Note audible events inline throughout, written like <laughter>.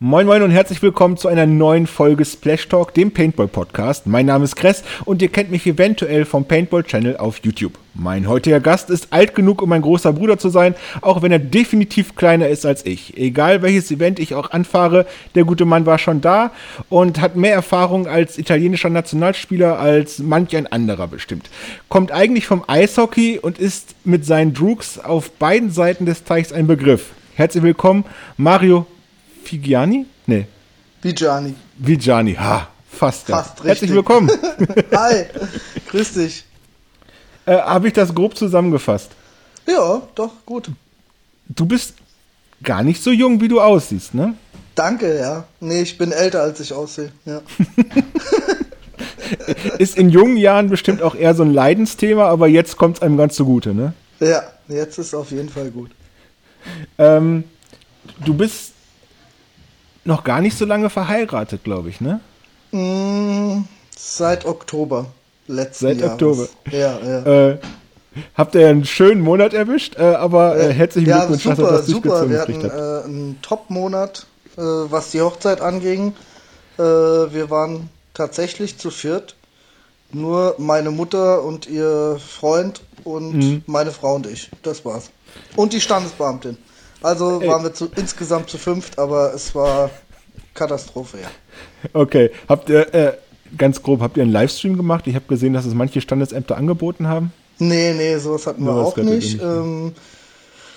Moin Moin und herzlich willkommen zu einer neuen Folge Splash Talk, dem Paintball Podcast. Mein Name ist Kress und ihr kennt mich eventuell vom Paintball Channel auf YouTube. Mein heutiger Gast ist alt genug, um mein großer Bruder zu sein, auch wenn er definitiv kleiner ist als ich. Egal welches Event ich auch anfahre, der gute Mann war schon da und hat mehr Erfahrung als italienischer Nationalspieler als manch ein anderer bestimmt. Kommt eigentlich vom Eishockey und ist mit seinen Droogs auf beiden Seiten des Teichs ein Begriff. Herzlich willkommen, Mario Figiani? Nee. Vigiani. Vigiani, ha, fast. Ja. Fast richtig. Herzlich willkommen. <laughs> Hi, grüß dich. Äh, Habe ich das grob zusammengefasst? Ja, doch, gut. Du bist gar nicht so jung, wie du aussiehst, ne? Danke, ja. Nee, ich bin älter, als ich aussehe, ja. <laughs> Ist in jungen Jahren bestimmt auch eher so ein Leidensthema, aber jetzt kommt es einem ganz zugute, ne? Ja, jetzt ist es auf jeden Fall gut. Ähm, du bist noch gar nicht so lange verheiratet, glaube ich, ne? Mm, seit Oktober letzten Seit Jahres. Oktober. Ja, ja. Äh, habt ihr einen schönen Monat erwischt, äh, aber äh, herzlichen ja, Glückwunsch, super, dass ihr das super. Wir hatten äh, einen Top-Monat, äh, was die Hochzeit anging. Äh, wir waren tatsächlich zu viert. Nur meine Mutter und ihr Freund und Mhm. meine Frau und ich. Das war's. Und die Standesbeamtin. Also waren wir zu, insgesamt zu fünft, aber es war Katastrophe, ja. Okay, habt ihr, äh, ganz grob, habt ihr einen Livestream gemacht? Ich habe gesehen, dass es manche Standesämter angeboten haben. Nee, nee, sowas hatten wir Sowas auch nicht, ne? ähm,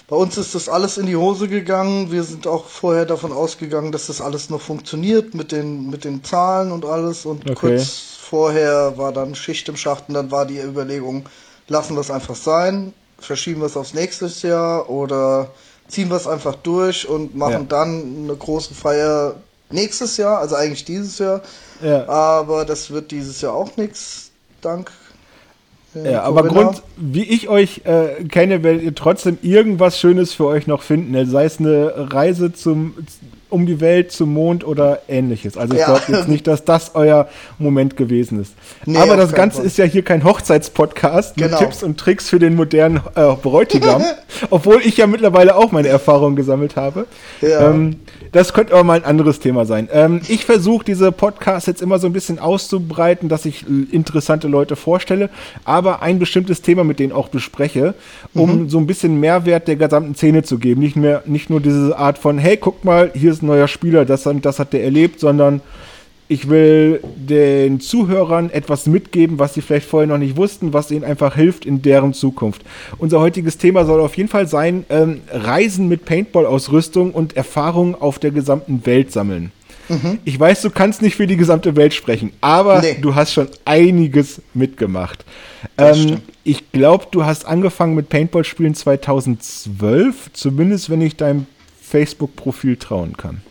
bei uns ist das alles in die Hose gegangen. Wir sind auch vorher davon ausgegangen, dass das alles noch funktioniert mit den, mit den Zahlen und alles. Und Okay. kurz vorher war dann Schicht im Schacht und dann war die Überlegung, lassen wir es einfach sein, verschieben wir es aufs nächste Jahr oder ziehen wir es einfach durch und machen Ja. dann eine große Feier nächstes Jahr, also eigentlich dieses Jahr. Ja. Aber das wird dieses Jahr auch nichts, dank. äh, Ja, aber. Grund, wie ich euch äh, kenne, werdet ihr trotzdem irgendwas Schönes für euch noch finden. ne? Sei es eine Reise zum, um die Welt, zum Mond oder ähnliches. Also ich Ja. glaube jetzt nicht, dass das euer Moment gewesen ist. Nee, aber das Ganze Fall. ist ja hier kein Hochzeitspodcast mit Genau. Tipps und Tricks für den modernen äh, Bräutigam. <laughs> obwohl ich ja mittlerweile auch meine Erfahrungen gesammelt habe. Ja. Ähm, das könnte aber mal ein anderes Thema sein. Ähm, ich versuche diese Podcasts jetzt immer so ein bisschen auszubreiten, dass ich äh, interessante Leute vorstelle, aber ein bestimmtes Thema mit denen auch bespreche, um so ein bisschen Mehrwert der gesamten Szene zu geben. Nicht mehr, nicht nur diese Art von, hey, guck mal, hier ist ein neuer Spieler, das, das hat der erlebt, sondern ich will den Zuhörern etwas mitgeben, was sie vielleicht vorher noch nicht wussten, was ihnen einfach hilft in deren Zukunft. Unser heutiges Thema soll auf jeden Fall sein, ähm, Reisen mit Paintball-Ausrüstung und Erfahrungen auf der gesamten Welt sammeln. Ich weiß, du kannst nicht für die gesamte Welt sprechen, aber Nee. du hast schon einiges mitgemacht. Ähm, ich glaube, du hast angefangen mit Paintball-Spielen 2012, zumindest wenn ich deinem Facebook-Profil trauen kann.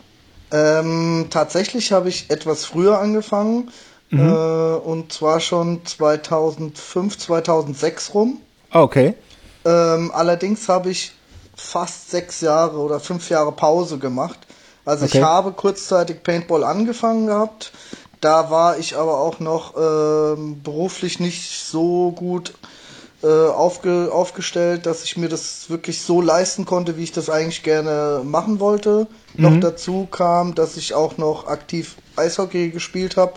Ähm, tatsächlich habe ich etwas früher angefangen. Äh, und zwar schon 2005, 2006 rum. Ah, okay. Ähm, allerdings habe ich fast sechs Jahre oder fünf Jahre Pause gemacht. Also Okay. ich habe kurzzeitig Paintball angefangen gehabt. Da war ich aber auch noch ähm, beruflich nicht so gut äh, aufge aufgestellt, dass ich mir das wirklich so leisten konnte, wie ich das eigentlich gerne machen wollte. Noch dazu kam, dass ich auch noch aktiv Eishockey gespielt habe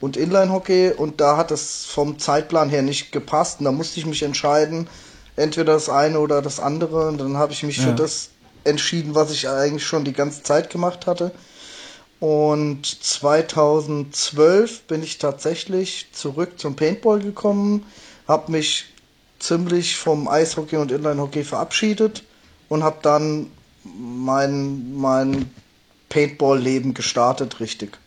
und Inline-Hockey und da hat es vom Zeitplan her nicht gepasst und da musste ich mich entscheiden, entweder das eine oder das andere und dann habe ich mich Ja. für das entschieden, was ich eigentlich schon die ganze Zeit gemacht hatte. Und 2012 bin ich tatsächlich zurück zum Paintball gekommen, habe mich ziemlich vom Eishockey und Inline-Hockey verabschiedet und habe dann mein, mein Paintball-Leben gestartet, richtig.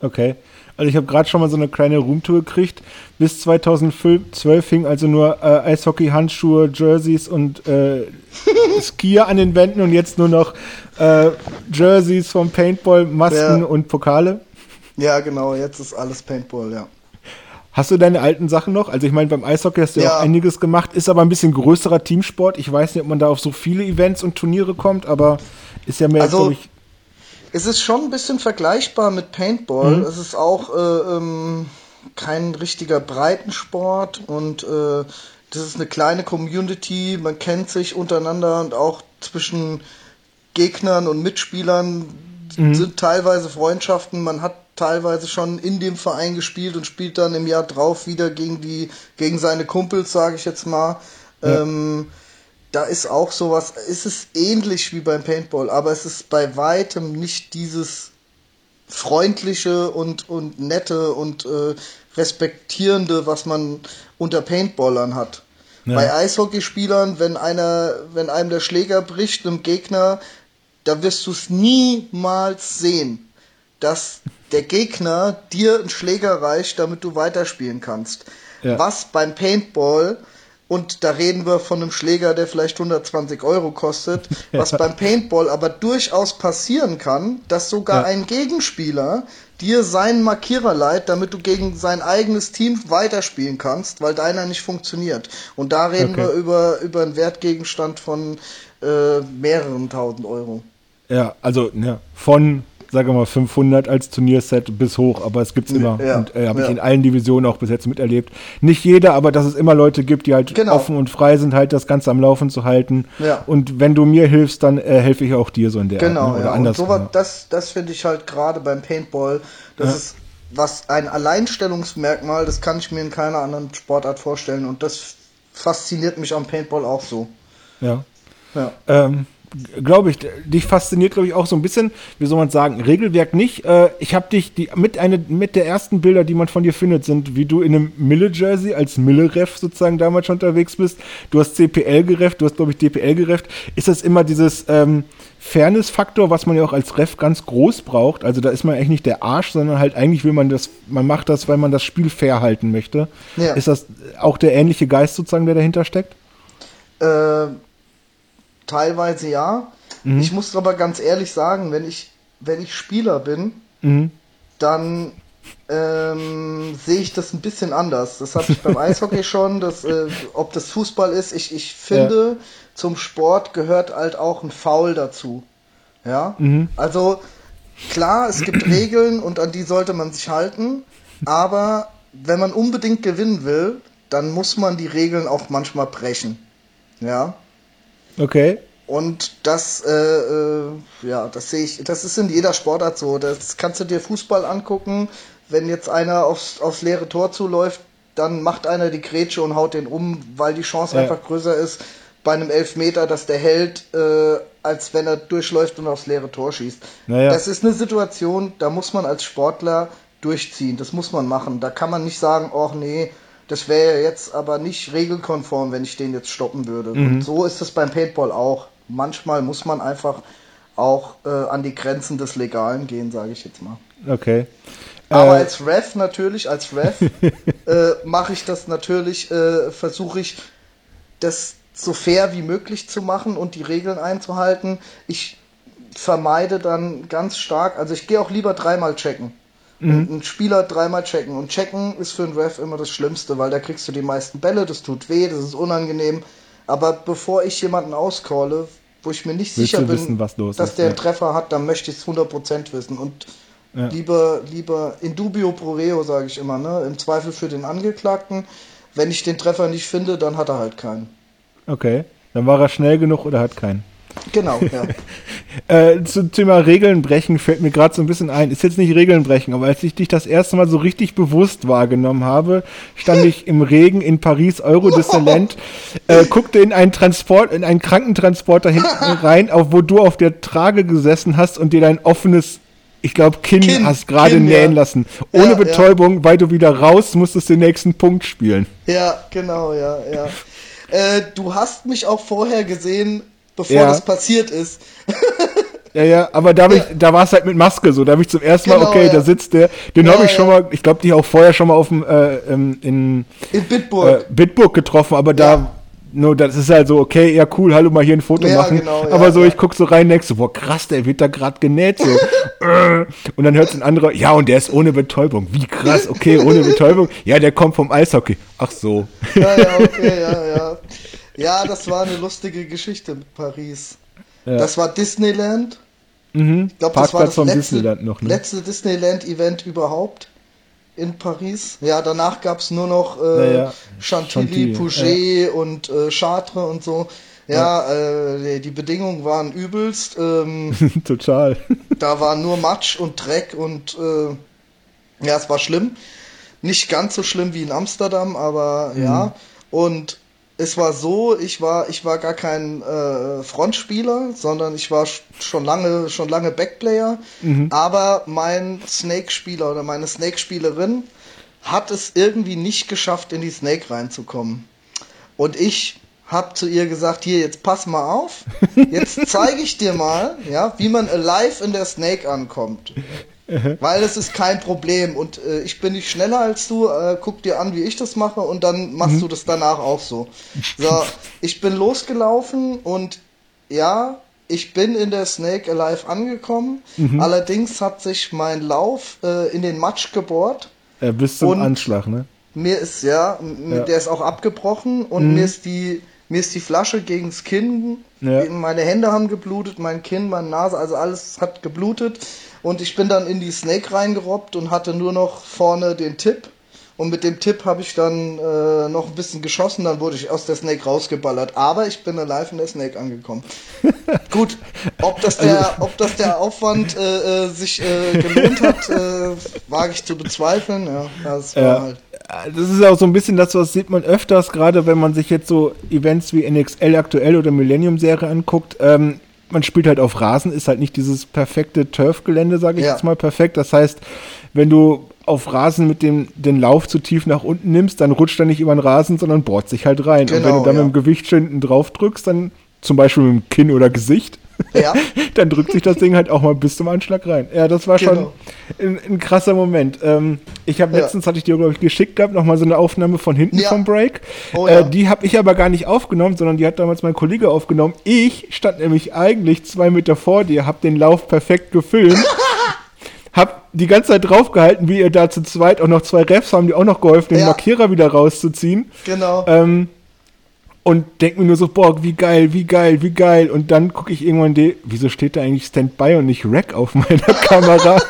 Okay. Also ich habe gerade schon mal so eine kleine Roomtour gekriegt. Bis 2012 hing also nur äh, Eishockey, Handschuhe, Jerseys und äh, <laughs> Skier an den Wänden und jetzt nur noch äh, Jerseys vom Paintball, Masken Ja. und Pokale. Ja, genau, jetzt ist alles Paintball, ja. Hast du deine alten Sachen noch? Also ich meine, beim Eishockey hast du ja. Ja. auch einiges gemacht, ist aber ein bisschen größerer Teamsport. Ich weiß nicht, ob man da auf so viele Events und Turniere kommt, aber ist ja mehr, Also, ich, Es ist schon ein bisschen vergleichbar mit Paintball. Mhm. Es ist auch äh, ähm, kein richtiger Breitensport und äh, das ist eine kleine Community. Man kennt sich untereinander und auch zwischen Gegnern und Mitspielern mhm. sind teilweise Freundschaften, man hat teilweise schon in dem Verein gespielt und spielt dann im Jahr drauf wieder gegen die, gegen seine Kumpels, sage ich jetzt mal. Ja. Ähm, da ist auch sowas, ist es ähnlich wie beim Paintball, aber es ist bei weitem nicht dieses freundliche und, und nette und äh, respektierende, was man unter Paintballern hat. Ja. Bei Eishockeyspielern, wenn einer, wenn einem der Schläger bricht, einem Gegner, da wirst du es niemals sehen, dass der Gegner dir einen Schläger reicht, damit du weiterspielen kannst. Ja. Was beim Paintball und da reden wir von einem Schläger, der vielleicht 120 Euro kostet, was ja. beim Paintball aber durchaus passieren kann, dass sogar ja. ein Gegenspieler dir seinen Markierer leiht, damit du gegen sein eigenes Team weiterspielen kannst, weil deiner nicht funktioniert. Und da reden okay. wir über, über einen Wertgegenstand von äh, mehreren tausend Euro. Ja, also ja, von sage mal 500 als Turnierset bis hoch, aber es gibt's immer ja, und äh, habe ja. ich in allen Divisionen auch bis jetzt miterlebt. Nicht jeder, aber dass es immer Leute gibt, die halt genau. offen und frei sind, halt das Ganze am Laufen zu halten. Ja. Und wenn du mir hilfst, dann äh, helfe ich auch dir so in der genau, Art, ne? oder anders. So das das finde ich halt gerade beim Paintball, das ist was ein Alleinstellungsmerkmal, das kann ich mir in keiner anderen Sportart vorstellen und das fasziniert mich am Paintball auch so. Ja. Ja. Ähm, glaube ich, dich fasziniert, glaube ich, auch so ein bisschen, wie soll man sagen, Regelwerk nicht. Äh, ich habe dich, die, mit, eine, mit der ersten Bilder, die man von dir findet, sind, wie du in einem Mille-Jersey als Mille-Ref sozusagen damals schon unterwegs bist. Du hast CPL gerefft, du hast, glaube ich, DPL gerefft. Ist das immer dieses ähm, Fairness-Faktor, was man ja auch als Ref ganz groß braucht? Also da ist man eigentlich nicht der Arsch, sondern halt eigentlich will man das, man macht das, weil man das Spiel fair halten möchte. Ja. Ist das auch der ähnliche Geist sozusagen, der dahinter steckt? Äh Teilweise ja. Mhm. Ich muss aber ganz ehrlich sagen, wenn ich, wenn ich Spieler bin, mhm. dann ähm, sehe ich das ein bisschen anders. Das habe ich beim <laughs> Eishockey schon, dass, äh, ob das Fußball ist. Ich, ich finde, ja. zum Sport gehört halt auch ein Foul dazu. Ja, mhm. also klar, es gibt <clears throat> Regeln und an die sollte man sich halten, aber wenn man unbedingt gewinnen will, dann muss man die Regeln auch manchmal brechen. Ja. Okay. Und das, äh, äh, ja, das sehe ich, das ist in jeder Sportart so. Das kannst du dir Fußball angucken. Wenn jetzt einer aufs, aufs leere Tor zuläuft, dann macht einer die Grätsche und haut den um, weil die Chance ja. einfach größer ist bei einem Elfmeter, dass der hält, äh, als wenn er durchläuft und aufs leere Tor schießt. Naja. Das ist eine Situation, da muss man als Sportler durchziehen. Das muss man machen. Da kann man nicht sagen, oh nee, das wäre jetzt aber nicht regelkonform, wenn ich den jetzt stoppen würde. Mhm. Und so ist es beim Paintball auch. Manchmal muss man einfach auch äh, an die Grenzen des Legalen gehen, sage ich jetzt mal. Okay. Aber äh, als Ref natürlich, als Ref <laughs> äh, mache ich das natürlich, äh, versuche ich das so fair wie möglich zu machen und die Regeln einzuhalten. Ich vermeide dann ganz stark, also ich gehe auch lieber dreimal checken. Mhm. Einen Spieler dreimal checken. Und checken ist für einen Ref immer das Schlimmste, weil da kriegst du die meisten Bälle, das tut weh, das ist unangenehm. Aber bevor ich jemanden auscalle, wo ich mir nicht Willst sicher bin, wissen, dass ist, der einen Treffer hat, dann möchte ich es 100% wissen. Und ja. lieber, lieber in dubio pro reo, sage ich immer, ne? im Zweifel für den Angeklagten. Wenn ich den Treffer nicht finde, dann hat er halt keinen. Okay, dann war er schnell genug oder hat keinen. Genau, ja. <laughs> äh, zum Thema Regeln brechen fällt mir gerade so ein bisschen ein. Ist jetzt nicht Regeln brechen, aber als ich dich das erste Mal so richtig bewusst wahrgenommen habe, stand ich im Regen in Paris, Euro Disneyland, äh, guckte in einen Transport, in einen Krankentransporter hinten <laughs> rein, auf, wo du auf der Trage gesessen hast und dir dein offenes ich glaube, Kinn, Kinn, hast gerade nähen ja. lassen. Ohne ja, Betäubung, ja. weil du wieder raus musstest den nächsten Punkt spielen. Ja, genau, ja, ja. Äh, du hast mich auch vorher gesehen bevor ja. das passiert ist. <laughs> Ja, ja, aber da, ich, da war es halt mit Maske so. Da habe ich zum ersten Mal, genau, okay, ja. da sitzt der. Den ja, habe ich schon mal, ich glaube, die auch vorher schon mal auf dem, äh, ähm, in, in Bitburg. Äh, Bitburg getroffen, aber da, nur das ist halt so, okay, ja cool, hallo, mal hier ein Foto machen. Genau, aber so, ich guck so rein, denkst so, boah, krass, der wird da gerade genäht, so. <laughs> und dann hört ein anderer, ja, und der ist ohne Betäubung. Wie krass, okay, ohne Betäubung. Ja, der kommt vom Eishockey. Ach so. Ja, ja, okay, <laughs> ja, ja. Ja, das war eine lustige Geschichte mit Paris. Ja. Das war Disneyland. Mhm. Ich glaube, das war das letzte, Disneyland noch, ne? letzte Disneyland-Event überhaupt in Paris. Ja, danach gab es nur noch äh, ja, ja. Chantilly, Chantilly Pouget ja. und äh, Chartres und so. Ja, ja. Äh, die Bedingungen waren übelst. Ähm, <laughs> Total. Da war nur Matsch und Dreck und äh, ja, es war schlimm. Nicht ganz so schlimm wie in Amsterdam, aber mhm. ja. Und es war so, ich war, ich war gar kein äh, Frontspieler, sondern ich war schon lange, schon lange Backplayer. Mhm. Aber mein Snake-Spieler oder meine Snake-Spielerin hat es irgendwie nicht geschafft, in die Snake reinzukommen. Und ich habe zu ihr gesagt, hier, jetzt pass mal auf, <laughs> jetzt zeige ich dir mal, ja, wie man alive in der Snake ankommt. Weil es ist kein Problem und äh, ich bin nicht schneller als du, äh, guck dir an, wie ich das mache und dann machst mhm. du das danach auch so. So, ich bin losgelaufen und ja, ich bin in der Snake Alive angekommen. Mhm. Allerdings hat sich mein Lauf äh, in den Matsch gebohrt. Ja, bis zum Anschlag, ne? Mir ist, ja, ja, der ist auch abgebrochen und mhm. mir ist die mir ist die Flasche gegens Kinn, ja. meine Hände haben geblutet, mein Kinn, meine Nase, also alles hat geblutet. Und ich bin dann in die Snake reingerobbt und hatte nur noch vorne den Tipp. Und mit dem Tipp habe ich dann äh, noch ein bisschen geschossen, dann wurde ich aus der Snake rausgeballert. Aber ich bin alive in der Snake angekommen. <laughs> Gut, ob das der, also- ob das der Aufwand äh, äh, sich äh, gelohnt hat, äh, wage ich zu bezweifeln. Ja, das war ja. halt. Das ist auch so ein bisschen das, was sieht man öfters, gerade wenn man sich jetzt so Events wie NXL aktuell oder Millennium Serie anguckt. Ähm, man spielt halt auf Rasen, ist halt nicht dieses perfekte Turf-Gelände, sage ich ja. jetzt mal perfekt. Das heißt, wenn du auf Rasen mit dem den Lauf zu tief nach unten nimmst, dann rutscht er nicht über den Rasen, sondern bohrt sich halt rein. Genau, und wenn du genau, dann ja. mit dem Gewicht hinten drauf drückst, dann zum Beispiel mit dem Kinn oder Gesicht, ja. <laughs> dann drückt sich das Ding halt auch mal bis zum Anschlag rein. Ja, das war schon genau. ein, ein, krasser Moment. Ähm, ich habe ja. letztens, hatte ich dir, glaube ich, geschickt gehabt, nochmal so eine Aufnahme von hinten ja. vom Break. Oh, äh, die habe ich aber gar nicht aufgenommen, sondern die hat damals mein Kollege aufgenommen. Ich stand nämlich eigentlich zwei Meter vor dir, habe den Lauf perfekt gefilmt. <laughs> hab die ganze Zeit draufgehalten, wie ihr da zu zweit auch noch zwei Refs haben, die auch noch geholfen, den Markierer wieder rauszuziehen. Genau. Ähm, und denke mir nur so, boah, wie geil, wie geil, wie geil. Und dann gucke ich irgendwann, die, wieso steht da eigentlich Standby und nicht Rack auf meiner <laughs> Kamera?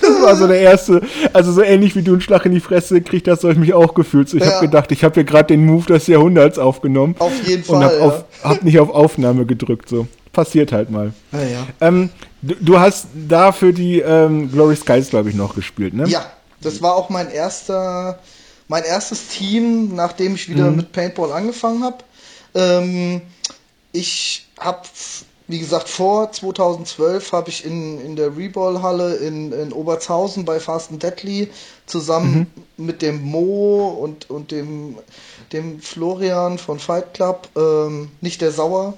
das war so der erste, also so ähnlich wie du einen Schlag in die Fresse kriegt, das habe ich mich auch gefühlt. So, ich ja. habe gedacht, ich habe hier gerade den Move des Jahrhunderts aufgenommen. Auf jeden Fall. Und habe ja. hab nicht auf Aufnahme gedrückt, so. Passiert halt mal. Ja, ja. Ähm, du, du, hast da für die ähm, Glory Skies, glaube ich, noch gespielt, ne? Ja, das war auch mein erster mein erstes Team, nachdem ich wieder mhm. mit Paintball angefangen habe. Ähm, ich habe, wie gesagt, vor 2012 habe ich in, in der Reball-Halle in, in Obertshausen bei Fast and Deadly zusammen mhm. mit dem Mo und, und dem, dem Florian von Fight Club, ähm, nicht der Sauer,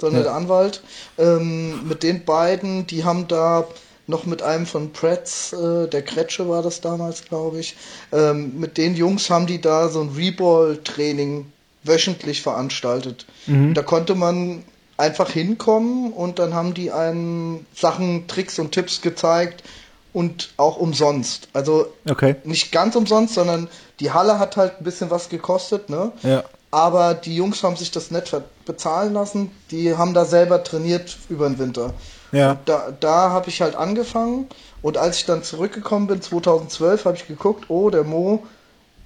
sondern ja. der Anwalt, ähm, mit den beiden, die haben da noch mit einem von Pretz, äh, der Kretsche war das damals, glaube ich. Ähm, mit den Jungs haben die da so ein Reball-Training wöchentlich veranstaltet. Mhm. Da konnte man einfach hinkommen und dann haben die einen Sachen, Tricks und Tipps gezeigt und auch umsonst. Also okay. nicht ganz umsonst, sondern die Halle hat halt ein bisschen was gekostet, ne? Ja. Aber die Jungs haben sich das nicht bezahlen lassen. Die haben da selber trainiert über den Winter. Ja. Da, da habe ich halt angefangen und als ich dann zurückgekommen bin, 2012, habe ich geguckt, oh, der Mo,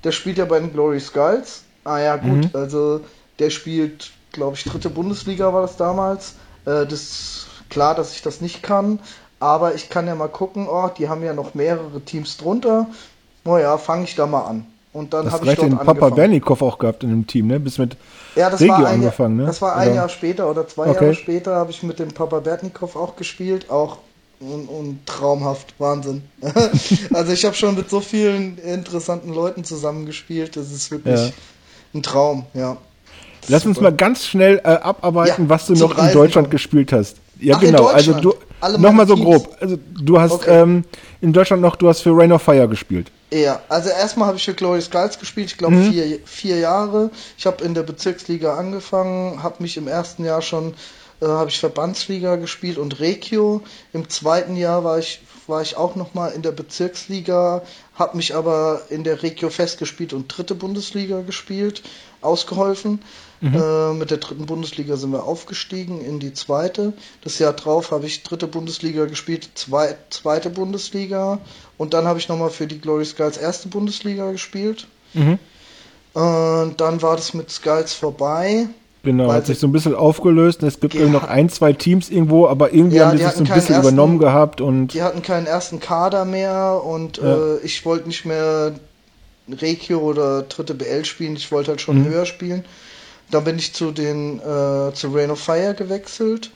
der spielt ja bei den Glory Skulls. Ah ja, gut, mhm. also der spielt, glaube ich, dritte Bundesliga war das damals. Äh, das ist klar, dass ich das nicht kann, aber ich kann ja mal gucken, oh, die haben ja noch mehrere Teams drunter. Naja, fange ich da mal an. Und dann habe ich dort den Papa Bernikow auch gehabt in dem Team, ne? Bis mit ja, das Regio war ein, angefangen, ne? Das war ein oder? Jahr später oder zwei okay. Jahre später habe ich mit dem Papa Bernikow auch gespielt, auch und, und traumhaft, Wahnsinn. <laughs> also ich habe schon mit so vielen interessanten Leuten zusammengespielt, das ist wirklich ja. ein Traum, ja. Lass super. uns mal ganz schnell äh, abarbeiten, ja, was du noch in Deutschland gespielt hast. Ja, Ach, genau. Also du nochmal so grob. Also du hast okay. ähm, in Deutschland noch, du hast für Rain of Fire gespielt. Ja, also erstmal habe ich für Glory Skulls gespielt, ich glaube mhm. vier, vier Jahre. Ich habe in der Bezirksliga angefangen, habe mich im ersten Jahr schon, äh, habe ich Verbandsliga gespielt und Regio. Im zweiten Jahr war ich, war ich auch nochmal in der Bezirksliga, habe mich aber in der Regio festgespielt und dritte Bundesliga gespielt, ausgeholfen. Mhm. Äh, mit der dritten Bundesliga sind wir aufgestiegen in die zweite. Das Jahr drauf habe ich dritte Bundesliga gespielt, zwei, zweite Bundesliga und dann habe ich nochmal für die Glory Skulls erste Bundesliga gespielt. Mhm. Und dann war das mit Skulls vorbei. Genau, hat sich so ein bisschen aufgelöst. Es gibt ja. noch ein, zwei Teams irgendwo, aber irgendwie ja, haben die, die sich so ein bisschen ersten, übernommen gehabt und. Die hatten keinen ersten Kader mehr und ja. äh, ich wollte nicht mehr Regio oder dritte BL spielen, ich wollte halt schon mhm. höher spielen. Dann bin ich zu den äh, zu Rain of Fire gewechselt.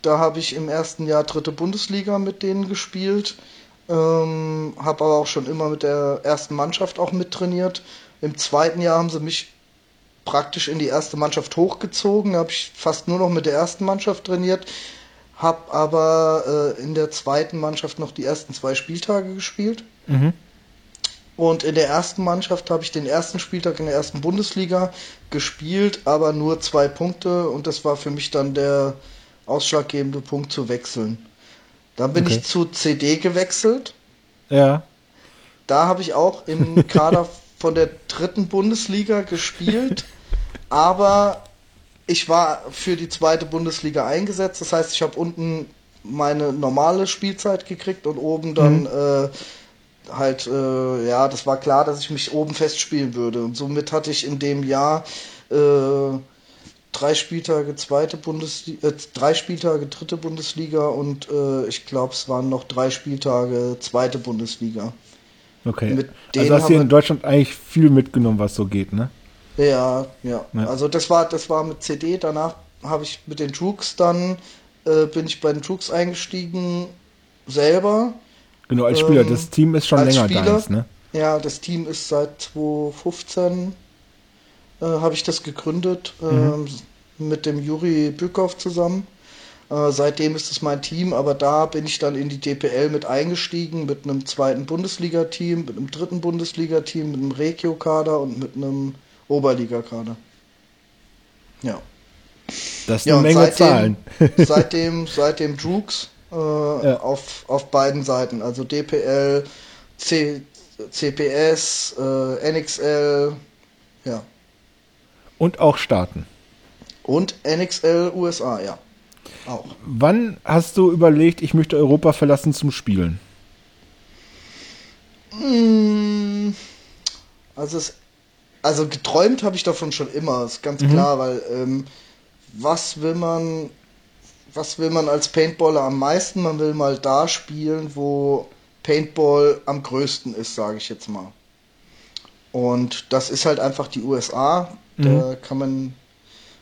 Da habe ich im ersten Jahr dritte Bundesliga mit denen gespielt. Ähm, habe aber auch schon immer mit der ersten Mannschaft auch mittrainiert. Im zweiten Jahr haben sie mich praktisch in die erste Mannschaft hochgezogen. Habe ich fast nur noch mit der ersten Mannschaft trainiert. Habe aber äh, in der zweiten Mannschaft noch die ersten zwei Spieltage gespielt. Mhm. Und in der ersten Mannschaft habe ich den ersten Spieltag in der ersten Bundesliga gespielt, aber nur zwei Punkte und das war für mich dann der ausschlaggebende Punkt zu wechseln. Dann bin okay. ich zu CD gewechselt. Ja. Da habe ich auch im Kader <laughs> von der dritten Bundesliga gespielt, aber ich war für die zweite Bundesliga eingesetzt. Das heißt, ich habe unten meine normale Spielzeit gekriegt und oben dann mhm. äh, halt, äh, ja, das war klar, dass ich mich oben festspielen würde. Und somit hatte ich in dem Jahr äh, drei Spieltage zweite Bundesliga, äh, drei Spieltage dritte Bundesliga und äh, ich glaube, es waren noch drei Spieltage zweite Bundesliga. Okay. Mit also hast du in Deutschland eigentlich viel mitgenommen, was so geht, ne? Ja, ja, ja. Also das war, das war mit CD. Danach habe ich mit den Trooks dann äh, bin ich bei den Trooks eingestiegen selber Genau, als Spieler. Ähm, das Team ist schon länger Spieler, deins, ne? Ja, das Team ist seit 2015 äh, habe ich das gegründet mhm. äh, mit dem Juri Bükow zusammen. Äh, seitdem ist es mein Team, aber da bin ich dann in die DPL mit eingestiegen, mit einem zweiten Bundesliga-Team, mit einem dritten Bundesliga-Team, mit einem Regio-Kader und mit einem Oberliga-Kader. Ja. Das ist ja, eine Menge seitdem, Zahlen. <laughs> seitdem, seitdem Drooks äh, ja. auf, auf beiden Seiten. Also DPL, C, CPS, äh, NXL, ja. Und auch Staaten. Und NXL USA, ja. Auch. Wann hast du überlegt, ich möchte Europa verlassen zum Spielen? Hm, also, es, also geträumt habe ich davon schon immer, ist ganz mhm. klar, weil ähm, was will man was will man als Paintballer am meisten? Man will mal da spielen, wo Paintball am größten ist, sage ich jetzt mal. Und das ist halt einfach die USA. Mhm. Da kann man,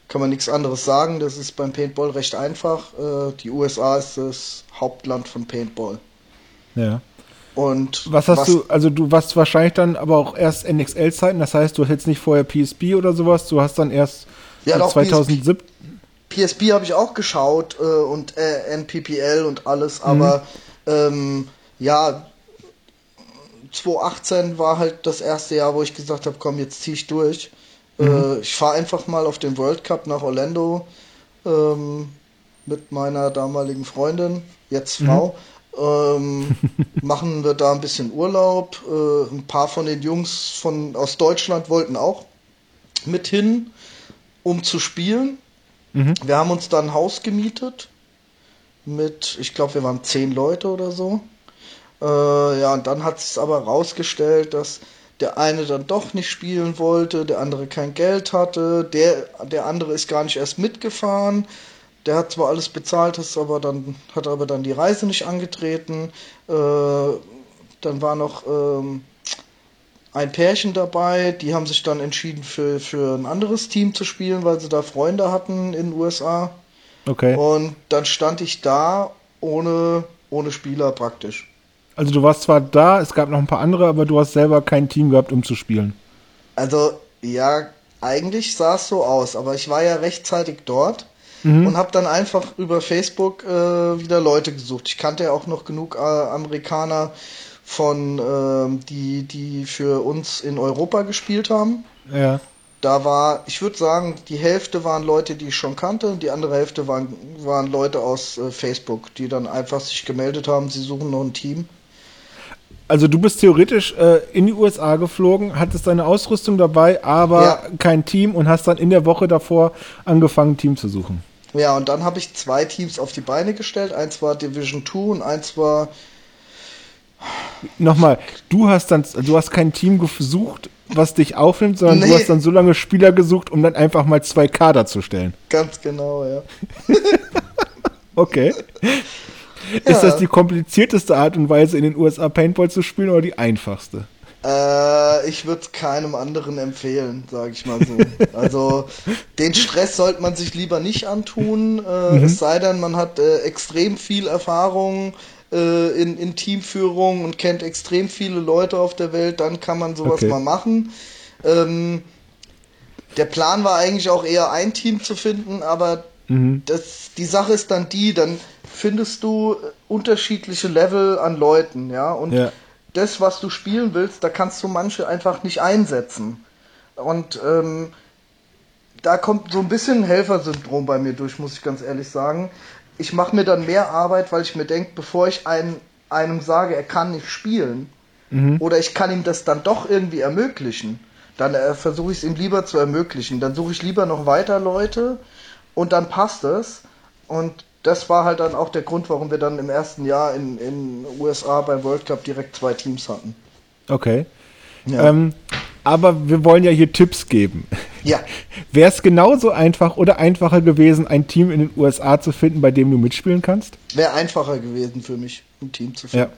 kann man nichts anderes sagen. Das ist beim Paintball recht einfach. Äh, die USA ist das Hauptland von Paintball. Ja. Und was hast was, du, also du warst wahrscheinlich dann aber auch erst NXL-Zeiten, das heißt, du hast jetzt nicht vorher PSP oder sowas, du hast dann erst ja, 2007. PSP habe ich auch geschaut äh, und äh, NPPL und alles, mhm. aber mhm. ähm, ja, 2018 war halt das erste Jahr, wo ich gesagt habe, komm, jetzt ziehe ich durch. Mhm. Äh, ich fahre einfach mal auf den World Cup nach Orlando ähm, mit meiner damaligen Freundin, jetzt mhm. Frau. Mhm. Ähm, <laughs> machen wir da ein bisschen Urlaub. Äh, ein paar von den Jungs von, aus Deutschland wollten auch mit hin, um zu spielen. Mhm. Wir haben uns dann ein Haus gemietet mit, ich glaube, wir waren zehn Leute oder so. Äh, ja, und dann hat es aber rausgestellt, dass der eine dann doch nicht spielen wollte, der andere kein Geld hatte, der, der andere ist gar nicht erst mitgefahren. Der hat zwar alles bezahlt, ist aber dann, hat aber dann die Reise nicht angetreten. Äh, dann war noch ähm, ein Pärchen dabei, die haben sich dann entschieden für, für ein anderes Team zu spielen, weil sie da Freunde hatten in den USA. Okay. Und dann stand ich da ohne, ohne Spieler praktisch. Also du warst zwar da, es gab noch ein paar andere, aber du hast selber kein Team gehabt, um zu spielen. Also ja, eigentlich sah es so aus, aber ich war ja rechtzeitig dort mhm. und habe dann einfach über Facebook äh, wieder Leute gesucht. Ich kannte ja auch noch genug äh, Amerikaner, von ähm, die, die für uns in Europa gespielt haben. Ja. Da war, ich würde sagen, die Hälfte waren Leute, die ich schon kannte, die andere Hälfte waren, waren Leute aus äh, Facebook, die dann einfach sich gemeldet haben, sie suchen noch ein Team. Also du bist theoretisch äh, in die USA geflogen, hattest deine Ausrüstung dabei, aber ja. kein Team und hast dann in der Woche davor angefangen, ein Team zu suchen. Ja, und dann habe ich zwei Teams auf die Beine gestellt. Eins war Division 2 und eins war Nochmal, du hast dann, du hast kein Team gesucht, was dich aufnimmt, sondern nee. du hast dann so lange Spieler gesucht, um dann einfach mal zwei Kader zu stellen. Ganz genau, ja. <laughs> okay. Ja. Ist das die komplizierteste Art und Weise, in den USA Paintball zu spielen oder die einfachste? Äh, ich würde keinem anderen empfehlen, sage ich mal so. <laughs> also den Stress sollte man sich lieber nicht antun, äh, mhm. es sei denn, man hat äh, extrem viel Erfahrung äh, in, in Teamführung und kennt extrem viele Leute auf der Welt, dann kann man sowas okay. mal machen. Ähm, der Plan war eigentlich auch eher ein Team zu finden, aber mhm. das, die Sache ist dann die, dann findest du unterschiedliche Level an Leuten, ja, und ja das, was du spielen willst, da kannst du manche einfach nicht einsetzen. Und ähm, da kommt so ein bisschen Helfersyndrom bei mir durch, muss ich ganz ehrlich sagen. Ich mache mir dann mehr Arbeit, weil ich mir denke, bevor ich einem, einem sage, er kann nicht spielen, mhm. oder ich kann ihm das dann doch irgendwie ermöglichen, dann äh, versuche ich es ihm lieber zu ermöglichen. Dann suche ich lieber noch weiter Leute und dann passt es. Und das war halt dann auch der Grund, warum wir dann im ersten Jahr in den USA beim World Cup direkt zwei Teams hatten. Okay. Ja. Ähm, aber wir wollen ja hier Tipps geben. Ja. <laughs> Wäre es genauso einfach oder einfacher gewesen, ein Team in den USA zu finden, bei dem du mitspielen kannst? Wäre einfacher gewesen für mich, ein Team zu finden.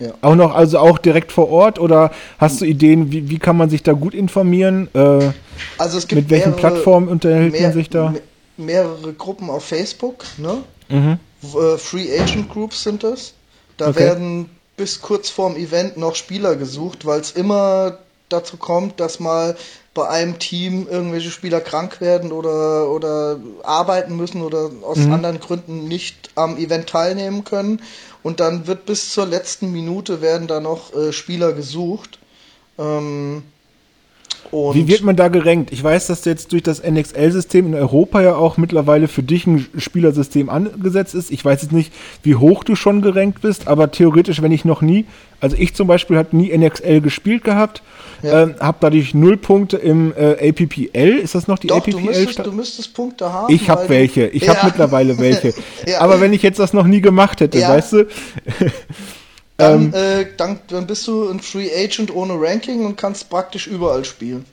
Ja. ja. Auch noch, also auch direkt vor Ort oder hast du Ideen, wie, wie kann man sich da gut informieren? Äh, also es gibt mit welchen mehrere, Plattformen unterhält mehr, man sich da? Mehrere Gruppen auf Facebook, ne? Mhm. Äh, Free Agent Groups sind das. Da okay. werden bis kurz vorm Event noch Spieler gesucht, weil es immer dazu kommt, dass mal bei einem Team irgendwelche Spieler krank werden oder, oder arbeiten müssen oder aus mhm. anderen Gründen nicht am Event teilnehmen können. Und dann wird bis zur letzten Minute werden da noch äh, Spieler gesucht. Ähm, und Wie wird man da gerankt? Ich weiß, dass jetzt durch das NXL-System in Europa ja auch mittlerweile für dich ein Spielersystem angesetzt ist. Ich weiß jetzt nicht, wie hoch du schon gerankt bist, aber theoretisch, wenn ich noch nie, also ich zum Beispiel habe nie NXL gespielt gehabt, ja. ähm, habe dadurch null Punkte im äh, APPL. Ist das noch die Doch, APPL? Du müsstest, du müsstest Punkte haben. Ich habe welche. Ich ja. habe mittlerweile welche. <laughs> ja. Aber wenn ich jetzt das noch nie gemacht hätte, weißt du? <laughs> Dann, ähm, äh, dann, dann, bist du ein Free Agent ohne Ranking und kannst praktisch überall spielen.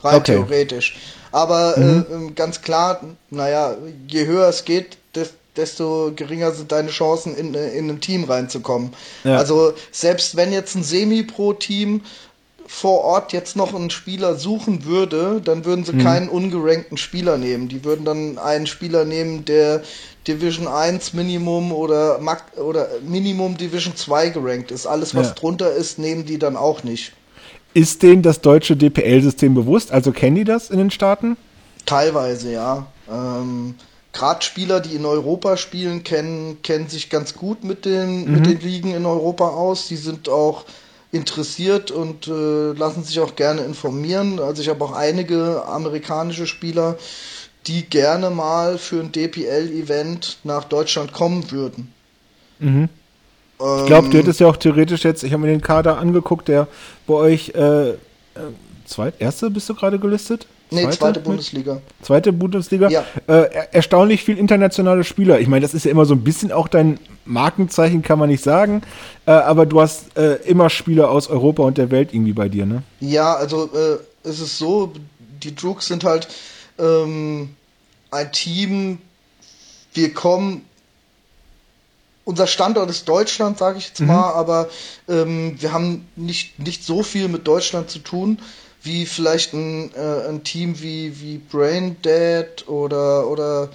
Rein okay. theoretisch. Aber mhm. äh, ganz klar, naja, je höher es geht, desto geringer sind deine Chancen, in, äh, in ein Team reinzukommen. Ja. Also selbst wenn jetzt ein Semi-Pro-Team vor Ort jetzt noch einen Spieler suchen würde, dann würden sie mhm. keinen ungerankten Spieler nehmen. Die würden dann einen Spieler nehmen, der Division 1 Minimum oder, oder Minimum Division 2 gerankt ist. Alles, was ja. drunter ist, nehmen die dann auch nicht. Ist denen das deutsche DPL-System bewusst? Also kennen die das in den Staaten? Teilweise, ja. Ähm, Gerade Spieler, die in Europa spielen, kennen, kennen sich ganz gut mit den, mhm. mit den Ligen in Europa aus. Die sind auch interessiert und äh, lassen sich auch gerne informieren. Also ich habe auch einige amerikanische Spieler, die gerne mal für ein DPL-Event nach Deutschland kommen würden. Mhm. Ähm, ich glaube, du hättest ja auch theoretisch jetzt, ich habe mir den Kader angeguckt, der bei euch äh, äh, zweit, erste bist du gerade gelistet? Nee, zweite, Bundesliga. Zweite Bundesliga. Ja. Äh, erstaunlich viel internationale Spieler. Ich meine, das ist ja immer so ein bisschen auch dein Markenzeichen, kann man nicht sagen. Äh, aber du hast äh, immer Spieler aus Europa und der Welt irgendwie bei dir, ne? Ja, also äh, es ist so, die Droogs sind halt ähm, ein Team. Wir kommen unser Standort ist Deutschland, sage ich jetzt mhm. mal, aber ähm, wir haben nicht, nicht so viel mit Deutschland zu tun wie vielleicht ein, äh, ein Team wie, wie Brain Dead oder, oder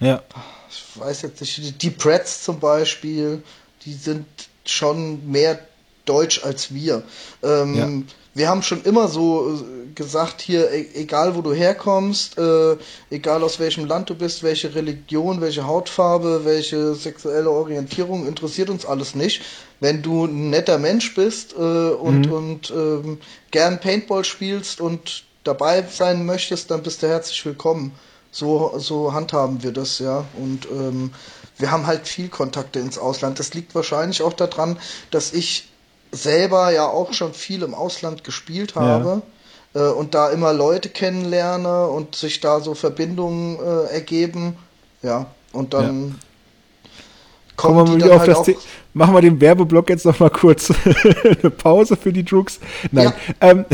ja. ich weiß jetzt nicht, die Preds zum Beispiel, die sind schon mehr deutsch als wir. Ähm, ja. Wir haben schon immer so äh, gesagt, hier, e egal wo du herkommst, äh, egal aus welchem Land du bist, welche Religion, welche Hautfarbe, welche sexuelle Orientierung, interessiert uns alles nicht wenn du ein netter Mensch bist äh, und, mhm. und ähm, gern Paintball spielst und dabei sein möchtest, dann bist du herzlich willkommen. So, so handhaben wir das, ja. Und ähm, wir haben halt viel Kontakte ins Ausland. Das liegt wahrscheinlich auch daran, dass ich selber ja auch schon viel im Ausland gespielt habe. Ja. Äh, und da immer Leute kennenlerne und sich da so Verbindungen äh, ergeben. Ja, und dann kommen wir auf halt das Thema. Machen wir den Werbeblock jetzt noch mal kurz <laughs> eine Pause für die Drugs. Nein. Ja. Ähm,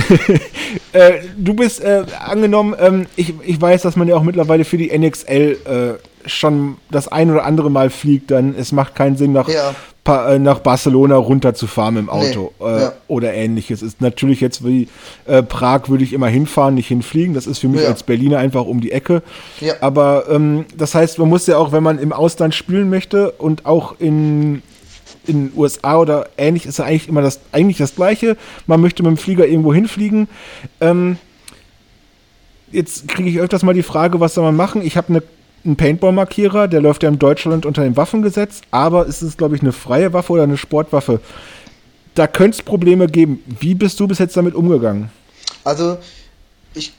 <laughs> äh, du bist äh, angenommen, ähm, ich, ich weiß, dass man ja auch mittlerweile für die NXL äh, schon das ein oder andere Mal fliegt, dann es macht keinen Sinn, nach ja äh, nach Barcelona runterzufahren im Auto nee, äh, ja. oder ähnliches. Ist natürlich jetzt wie äh, Prag würde ich immer hinfahren, nicht hinfliegen. Das ist für mich ja. als Berliner einfach um die Ecke. Aber ähm, das heißt, man muss ja auch, wenn man im Ausland spielen möchte und auch in in USA oder ähnlich ist ja eigentlich immer das eigentlich das Gleiche. Man möchte mit dem Flieger irgendwo hinfliegen. Ähm, jetzt kriege ich öfters mal die Frage, was soll man machen? Ich habe eine ein Paintball-Markierer, der läuft ja in Deutschland unter dem Waffengesetz, aber ist es, glaube ich, eine freie Waffe oder eine Sportwaffe? Da könnte es Probleme geben. Wie bist du bis jetzt damit umgegangen? Also, ich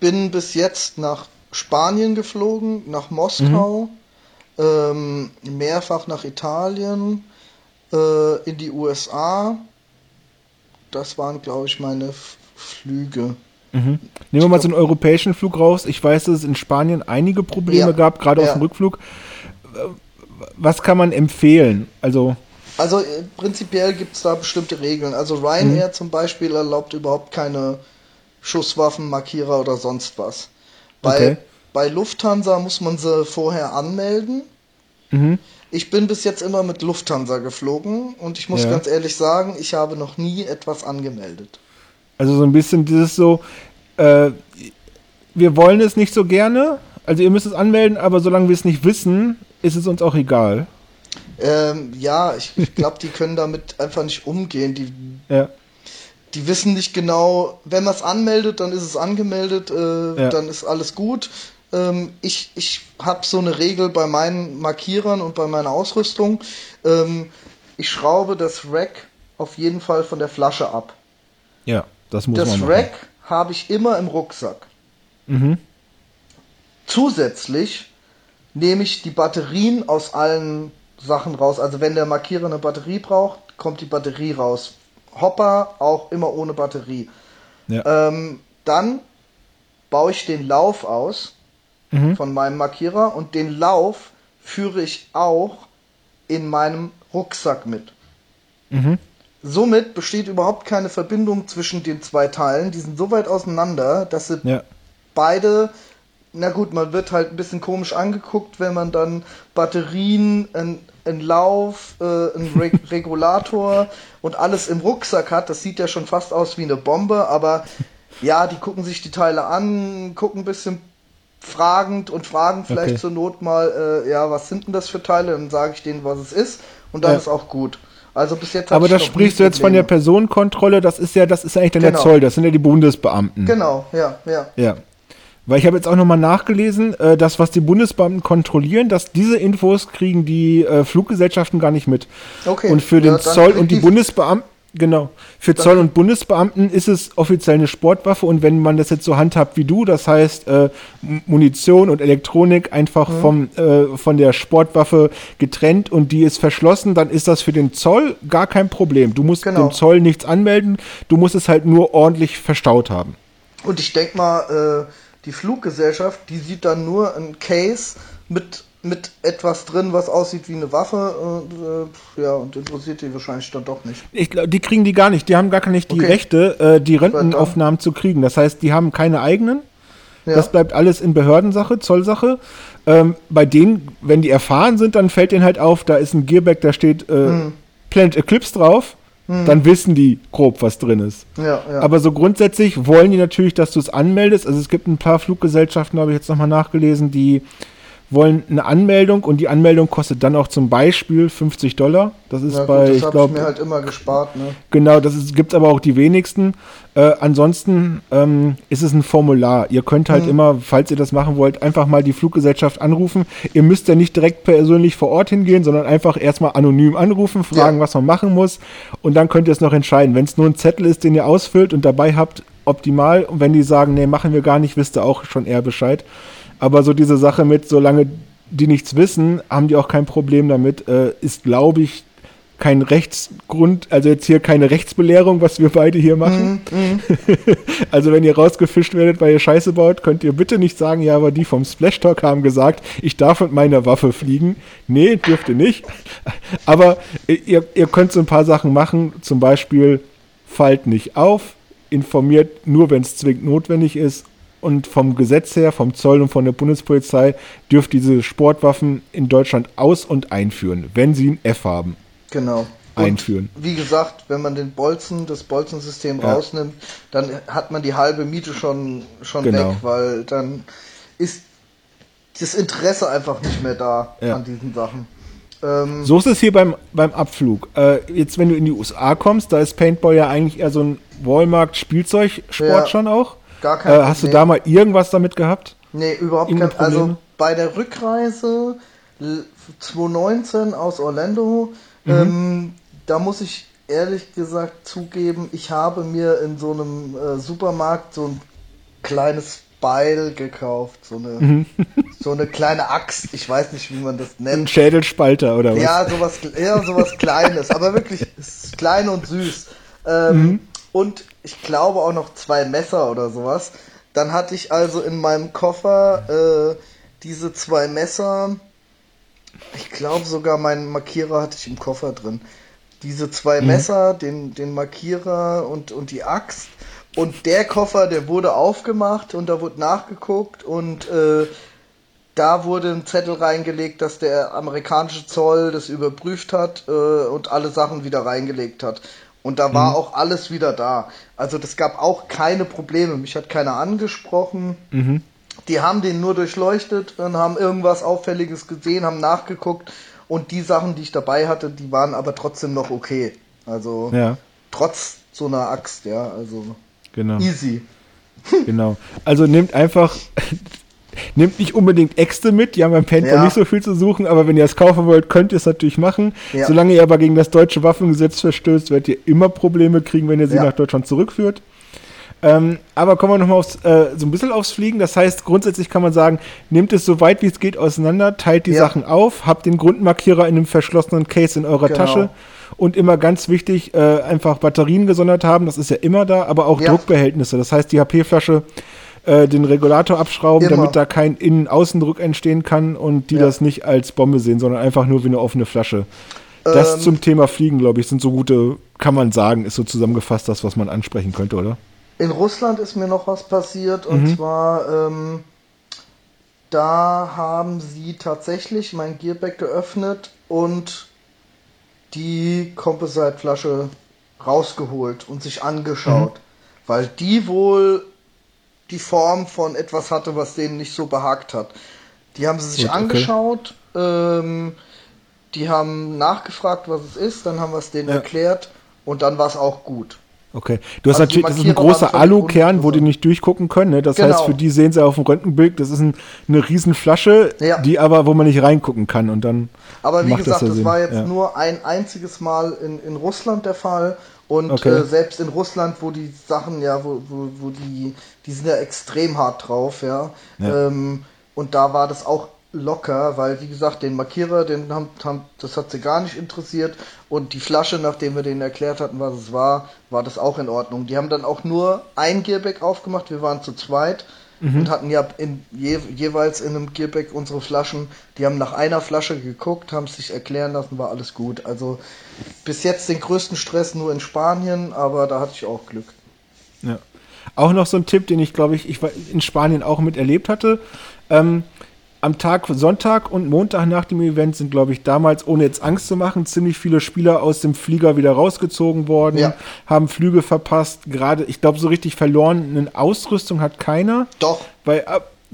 bin bis jetzt nach Spanien geflogen, nach Moskau, mhm. ähm, mehrfach nach Italien, äh, in die USA. Das waren, glaube ich, meine F Flüge. Mhm. Nehmen wir mal so einen europäischen Flug raus. Ich weiß, dass es in Spanien einige Probleme ja. gab, gerade ja. auf dem Rückflug. Was kann man empfehlen? Also, also äh, prinzipiell gibt es da bestimmte Regeln. Also Ryanair mhm. zum Beispiel erlaubt überhaupt keine Schusswaffen, Markierer oder sonst was. Bei, okay. bei Lufthansa muss man sie vorher anmelden. Mhm. Ich bin bis jetzt immer mit Lufthansa geflogen und ich muss ja. ganz ehrlich sagen, ich habe noch nie etwas angemeldet. Also so ein bisschen dieses so, äh, wir wollen es nicht so gerne, also ihr müsst es anmelden, aber solange wir es nicht wissen, ist es uns auch egal. Ähm, ja, ich, ich glaube, die können damit einfach nicht umgehen. Die, ja. die wissen nicht genau, wenn man es anmeldet, dann ist es angemeldet, äh, ja. dann ist alles gut. Ähm, ich ich habe so eine Regel bei meinen Markierern und bei meiner Ausrüstung. Ähm, ich schraube das Rack auf jeden Fall von der Flasche ab. Ja. Das muss das man machen. Rack habe ich immer im Rucksack. Mhm. Zusätzlich nehme ich die Batterien aus allen Sachen raus. Also wenn der Markierer eine Batterie braucht, kommt die Batterie raus. Hopper auch immer ohne Batterie. Ja. Ähm, dann baue ich den Lauf aus mhm. von meinem Markierer und den Lauf führe ich auch in meinem Rucksack mit. Mhm. Somit besteht überhaupt keine Verbindung zwischen den zwei Teilen. Die sind so weit auseinander, dass sie ja. beide, na gut, man wird halt ein bisschen komisch angeguckt, wenn man dann Batterien, einen Lauf, äh, einen Re <laughs> Regulator und alles im Rucksack hat. Das sieht ja schon fast aus wie eine Bombe, aber ja, die gucken sich die Teile an, gucken ein bisschen fragend und fragen vielleicht okay. zur Not mal, äh, ja, was sind denn das für Teile? Dann sage ich denen, was es ist und dann ja. ist auch gut. Also bis jetzt Aber das sprichst du jetzt von der Personenkontrolle, das ist ja, das ist eigentlich dann genau. der Zoll, das sind ja die Bundesbeamten. Genau, ja, ja. Ja. Weil ich habe jetzt auch nochmal nachgelesen, äh, dass was die Bundesbeamten kontrollieren, dass diese Infos kriegen die äh, Fluggesellschaften gar nicht mit. Okay. Und für den ja, Zoll und die Bundesbeamten Genau. Für Zoll- und Bundesbeamten ist es offiziell eine Sportwaffe und wenn man das jetzt so handhabt wie du, das heißt äh, Munition und Elektronik einfach mhm. vom, äh, von der Sportwaffe getrennt und die ist verschlossen, dann ist das für den Zoll gar kein Problem. Du musst genau. dem Zoll nichts anmelden, du musst es halt nur ordentlich verstaut haben. Und ich denke mal, äh, die Fluggesellschaft, die sieht dann nur ein Case mit mit etwas drin, was aussieht wie eine Waffe. Äh, ja, und interessiert die wahrscheinlich dann doch nicht. Ich glaube, die kriegen die gar nicht. Die haben gar nicht die okay. Rechte, äh, die Rentenaufnahmen zu kriegen. Das heißt, die haben keine eigenen. Ja. Das bleibt alles in Behördensache, Zollsache. Ähm, bei denen, wenn die erfahren sind, dann fällt denen halt auf, da ist ein Gearback, da steht äh, hm. Planet Eclipse drauf. Hm. Dann wissen die grob, was drin ist. Ja, ja. Aber so grundsätzlich wollen die natürlich, dass du es anmeldest. Also es gibt ein paar Fluggesellschaften, habe ich jetzt nochmal nachgelesen, die wollen eine Anmeldung und die Anmeldung kostet dann auch zum Beispiel 50 Dollar. Das ist ja, bei, gut, das ich glaube, mir halt immer gespart. Ne? Genau, das gibt es aber auch die wenigsten. Äh, ansonsten ähm, ist es ein Formular. Ihr könnt halt mhm. immer, falls ihr das machen wollt, einfach mal die Fluggesellschaft anrufen. Ihr müsst ja nicht direkt persönlich vor Ort hingehen, sondern einfach erstmal anonym anrufen, fragen, ja. was man machen muss und dann könnt ihr es noch entscheiden. Wenn es nur ein Zettel ist, den ihr ausfüllt und dabei habt, optimal. Und wenn die sagen, nee, machen wir gar nicht, wisst ihr auch schon eher Bescheid. Aber so diese Sache mit, solange die nichts wissen, haben die auch kein Problem damit, äh, ist, glaube ich, kein Rechtsgrund, also jetzt hier keine Rechtsbelehrung, was wir beide hier machen. Mhm, <laughs> also wenn ihr rausgefischt werdet, weil ihr Scheiße baut, könnt ihr bitte nicht sagen, ja, aber die vom Splash Talk haben gesagt, ich darf mit meiner Waffe fliegen. Nee, dürft ihr nicht. <laughs> Aber ihr, ihr könnt so ein paar Sachen machen, zum Beispiel fallt nicht auf, informiert nur, wenn es zwingend notwendig ist und vom Gesetz her, vom Zoll und von der Bundespolizei dürft diese Sportwaffen in Deutschland aus- und einführen, wenn sie ein F haben. Genau. Einführen. Und wie gesagt, wenn man den Bolzen, das Bolzensystem ja. rausnimmt, dann hat man die halbe Miete schon, schon genau. weg, weil dann ist das Interesse einfach nicht mehr da ja. an diesen Sachen. Ähm, so ist es hier beim, beim Abflug. Äh, jetzt, wenn du in die USA kommst, da ist Paintball ja eigentlich eher so ein Walmart-Spielzeugsport ja. schon auch. Gar kein äh, Hast du da mal irgendwas damit gehabt? Nee, überhaupt kein Also bei der Rückreise 2019 aus Orlando, mhm. ähm, da muss ich ehrlich gesagt zugeben, ich habe mir in so einem äh, Supermarkt so ein kleines Beil gekauft, so eine, mhm. <laughs> so eine kleine Axt, ich weiß nicht, wie man das nennt. Ein Schädelspalter oder was? Ja, sowas, ja, sowas Kleines, aber wirklich klein und süß. Ähm, mhm und ich glaube auch noch zwei Messer oder sowas. Dann hatte ich also in meinem Koffer äh, diese zwei Messer. Ich glaube sogar meinen Markierer hatte ich im Koffer drin. Diese zwei mhm. Messer, den, den Markierer und, und die Axt. Und der Koffer, der wurde aufgemacht und da wurde nachgeguckt und äh, da wurde ein Zettel reingelegt, dass der amerikanische Zoll das überprüft hat äh, und alle Sachen wieder reingelegt hat. Und da war mhm. auch alles wieder da. Also das gab auch keine Probleme. Mich hat keiner angesprochen. Mhm. Die haben den nur durchleuchtet und haben irgendwas Auffälliges gesehen, haben nachgeguckt. Und die Sachen, die ich dabei hatte, die waren aber trotzdem noch okay. Also ja. trotz so einer Axt, ja. Also genau. easy. Genau. Also nehmt einfach Nehmt nicht unbedingt Äxte mit, die haben beim Paintball ja. nicht so viel zu suchen, aber wenn ihr es kaufen wollt, könnt ihr es natürlich machen. Ja. Solange ihr aber gegen das deutsche Waffengesetz verstößt, werdet ihr immer Probleme kriegen, wenn ihr sie ja. nach Deutschland zurückführt. Ähm, aber kommen wir nochmal äh, so ein bisschen aufs Fliegen. Das heißt, grundsätzlich kann man sagen, nehmt es so weit wie es geht auseinander, teilt die Sachen auf, habt den Grundmarkierer in einem verschlossenen Case in eurer genau. Tasche und immer ganz wichtig, äh, einfach Batterien gesondert haben, das ist ja immer da, aber auch Druckbehältnisse. Das heißt, die HP-Flasche äh, den Regulator abschrauben, Immer. damit da kein Innen-Außendruck entstehen kann und die ja. das nicht als Bombe sehen, sondern einfach nur wie eine offene Flasche. Das ähm, zum Thema Fliegen, glaube ich, sind so gute, kann man sagen, ist so zusammengefasst das, was man ansprechen könnte, oder? In Russland ist mir noch was passiert und mhm. zwar ähm, da haben sie tatsächlich mein Gearback geöffnet und die Composite-Flasche rausgeholt und sich angeschaut, mhm. weil die wohl die Form von etwas hatte, was denen nicht so behagt hat. Die haben sie sich okay. angeschaut, ähm, die haben nachgefragt, was es ist, dann haben wir es denen ja. erklärt und dann war es auch gut. Okay. Du hast also natürlich, das ist ein großer Alukern, wo die nicht durchgucken können. Ne? Das genau. heißt, für die sehen sie auf dem Röntgenbild, das ist ein, eine Riesenflasche, ja. die aber, wo man nicht reingucken kann und dann. Aber wie gesagt, das, das war jetzt ja. nur ein einziges Mal in, in Russland der Fall und okay. äh, selbst in Russland, wo die Sachen ja, wo, wo, wo die, die sind ja extrem hart drauf, ja. ja. Ähm, und da war das auch locker, weil wie gesagt, den Markierer, den haben, haben, das hat sie gar nicht interessiert und die Flasche, nachdem wir denen erklärt hatten, was es war, war das auch in Ordnung. Die haben dann auch nur ein Gearback aufgemacht, wir waren zu zweit mhm. und hatten ja in, je, jeweils in einem Gearback unsere Flaschen. Die haben nach einer Flasche geguckt, haben sich erklären lassen, war alles gut. Also bis jetzt den größten Stress nur in Spanien, aber da hatte ich auch Glück. Ja. Auch noch so ein Tipp, den ich glaube ich, ich in Spanien auch miterlebt hatte. Ähm, am Tag Sonntag und Montag nach dem Event sind, glaube ich, damals, ohne jetzt Angst zu machen, ziemlich viele Spieler aus dem Flieger wieder rausgezogen worden, ja. haben Flüge verpasst. Gerade, ich glaube, so richtig verloren, eine Ausrüstung hat keiner. Doch. Weil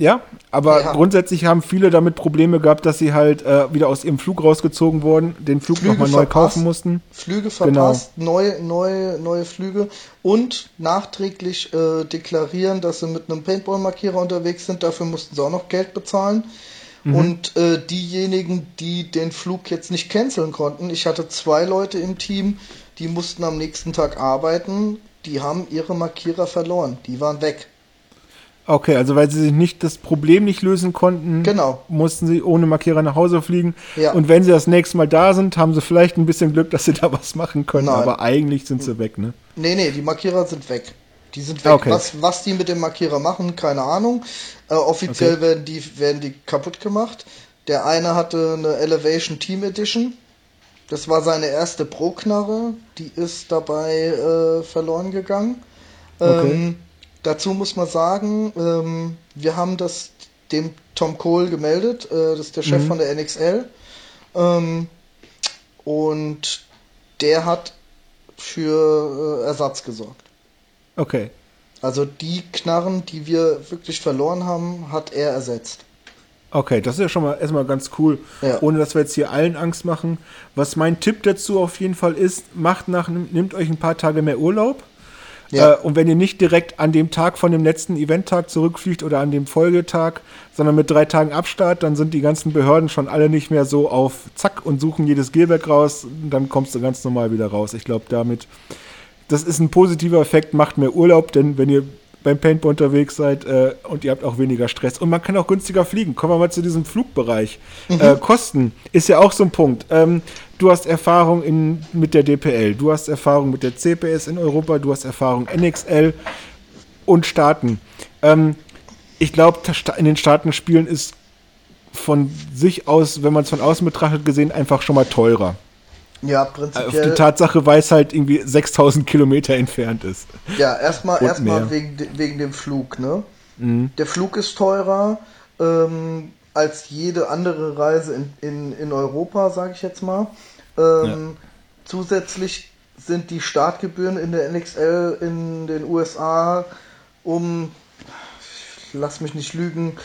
ja, aber ja. grundsätzlich haben viele damit Probleme gehabt, dass sie halt äh, wieder aus ihrem Flug rausgezogen wurden, den Flug nochmal neu kaufen mussten. Flüge genau. verpasst, genau. neue, neue, neue Flüge und nachträglich äh, deklarieren, dass sie mit einem Paintball-Markierer unterwegs sind. Dafür mussten sie auch noch Geld bezahlen. Mhm. Und äh, diejenigen, die den Flug jetzt nicht canceln konnten, ich hatte zwei Leute im Team, die mussten am nächsten Tag arbeiten, die haben ihre Markierer verloren, die waren weg. Okay, also weil sie sich nicht das Problem nicht lösen konnten, Genau. mussten sie ohne Markierer nach Hause fliegen. Ja. Und wenn sie das nächste Mal da sind, haben sie vielleicht ein bisschen Glück, dass sie da was machen können, Nein. aber eigentlich sind sie weg, ne? Nee, nee, die Markierer sind weg. Die sind weg. Okay. Was, was die mit dem Markierer machen, keine Ahnung. Äh, offiziell Okay. werden, die, werden die kaputt gemacht. Der eine hatte eine Elevation Team Edition. Das war seine erste Pro-Knarre. Die ist dabei äh, verloren gegangen. Okay. Dazu muss man sagen, ähm, wir haben das dem Tom Cole gemeldet. Äh, das ist der Chef Mhm. von der NXL. Ähm, und der hat für äh, Ersatz gesorgt. Okay. Also die Knarren, die wir wirklich verloren haben, hat er ersetzt. Okay, das ist ja schon mal erstmal ganz cool, Ja. ohne dass wir jetzt hier allen Angst machen. Was mein Tipp dazu auf jeden Fall ist, macht nach, nehmt euch ein paar Tage mehr Urlaub. Ja. Äh, und wenn ihr nicht direkt an dem Tag von dem letzten Eventtag zurückfliegt oder an dem Folgetag, sondern mit drei Tagen Abstart, dann sind die ganzen Behörden schon alle nicht mehr so auf Zack und suchen jedes Gearwerk raus. Dann kommst du ganz normal wieder raus. Ich glaube, damit, das ist ein positiver Effekt, macht mehr Urlaub, denn wenn ihr beim Paintball unterwegs seid äh, und ihr habt auch weniger Stress. Und man kann auch günstiger fliegen. Kommen wir mal zu diesem Flugbereich. Äh, Kosten ist ja auch so ein Punkt. Ähm, du hast Erfahrung in, mit der DPL, du hast Erfahrung mit der CPS in Europa, du hast Erfahrung NXL und Staaten. Ähm, ich glaube, in den Staaten spielen ist von sich aus, wenn man es von außen betrachtet, gesehen einfach schon mal teurer. Ja, Auf die prinzipiell. Tatsache, weil es halt irgendwie 6000 Kilometer entfernt ist. Ja, erstmal. Mhm. wegen, wegen dem Flug, ne? Der Flug ist teurer ähm, als jede andere Reise in, in, in Europa, sage ich jetzt mal. Ähm, Zusätzlich sind die Startgebühren in der NXL in den USA um, lass mich nicht lügen,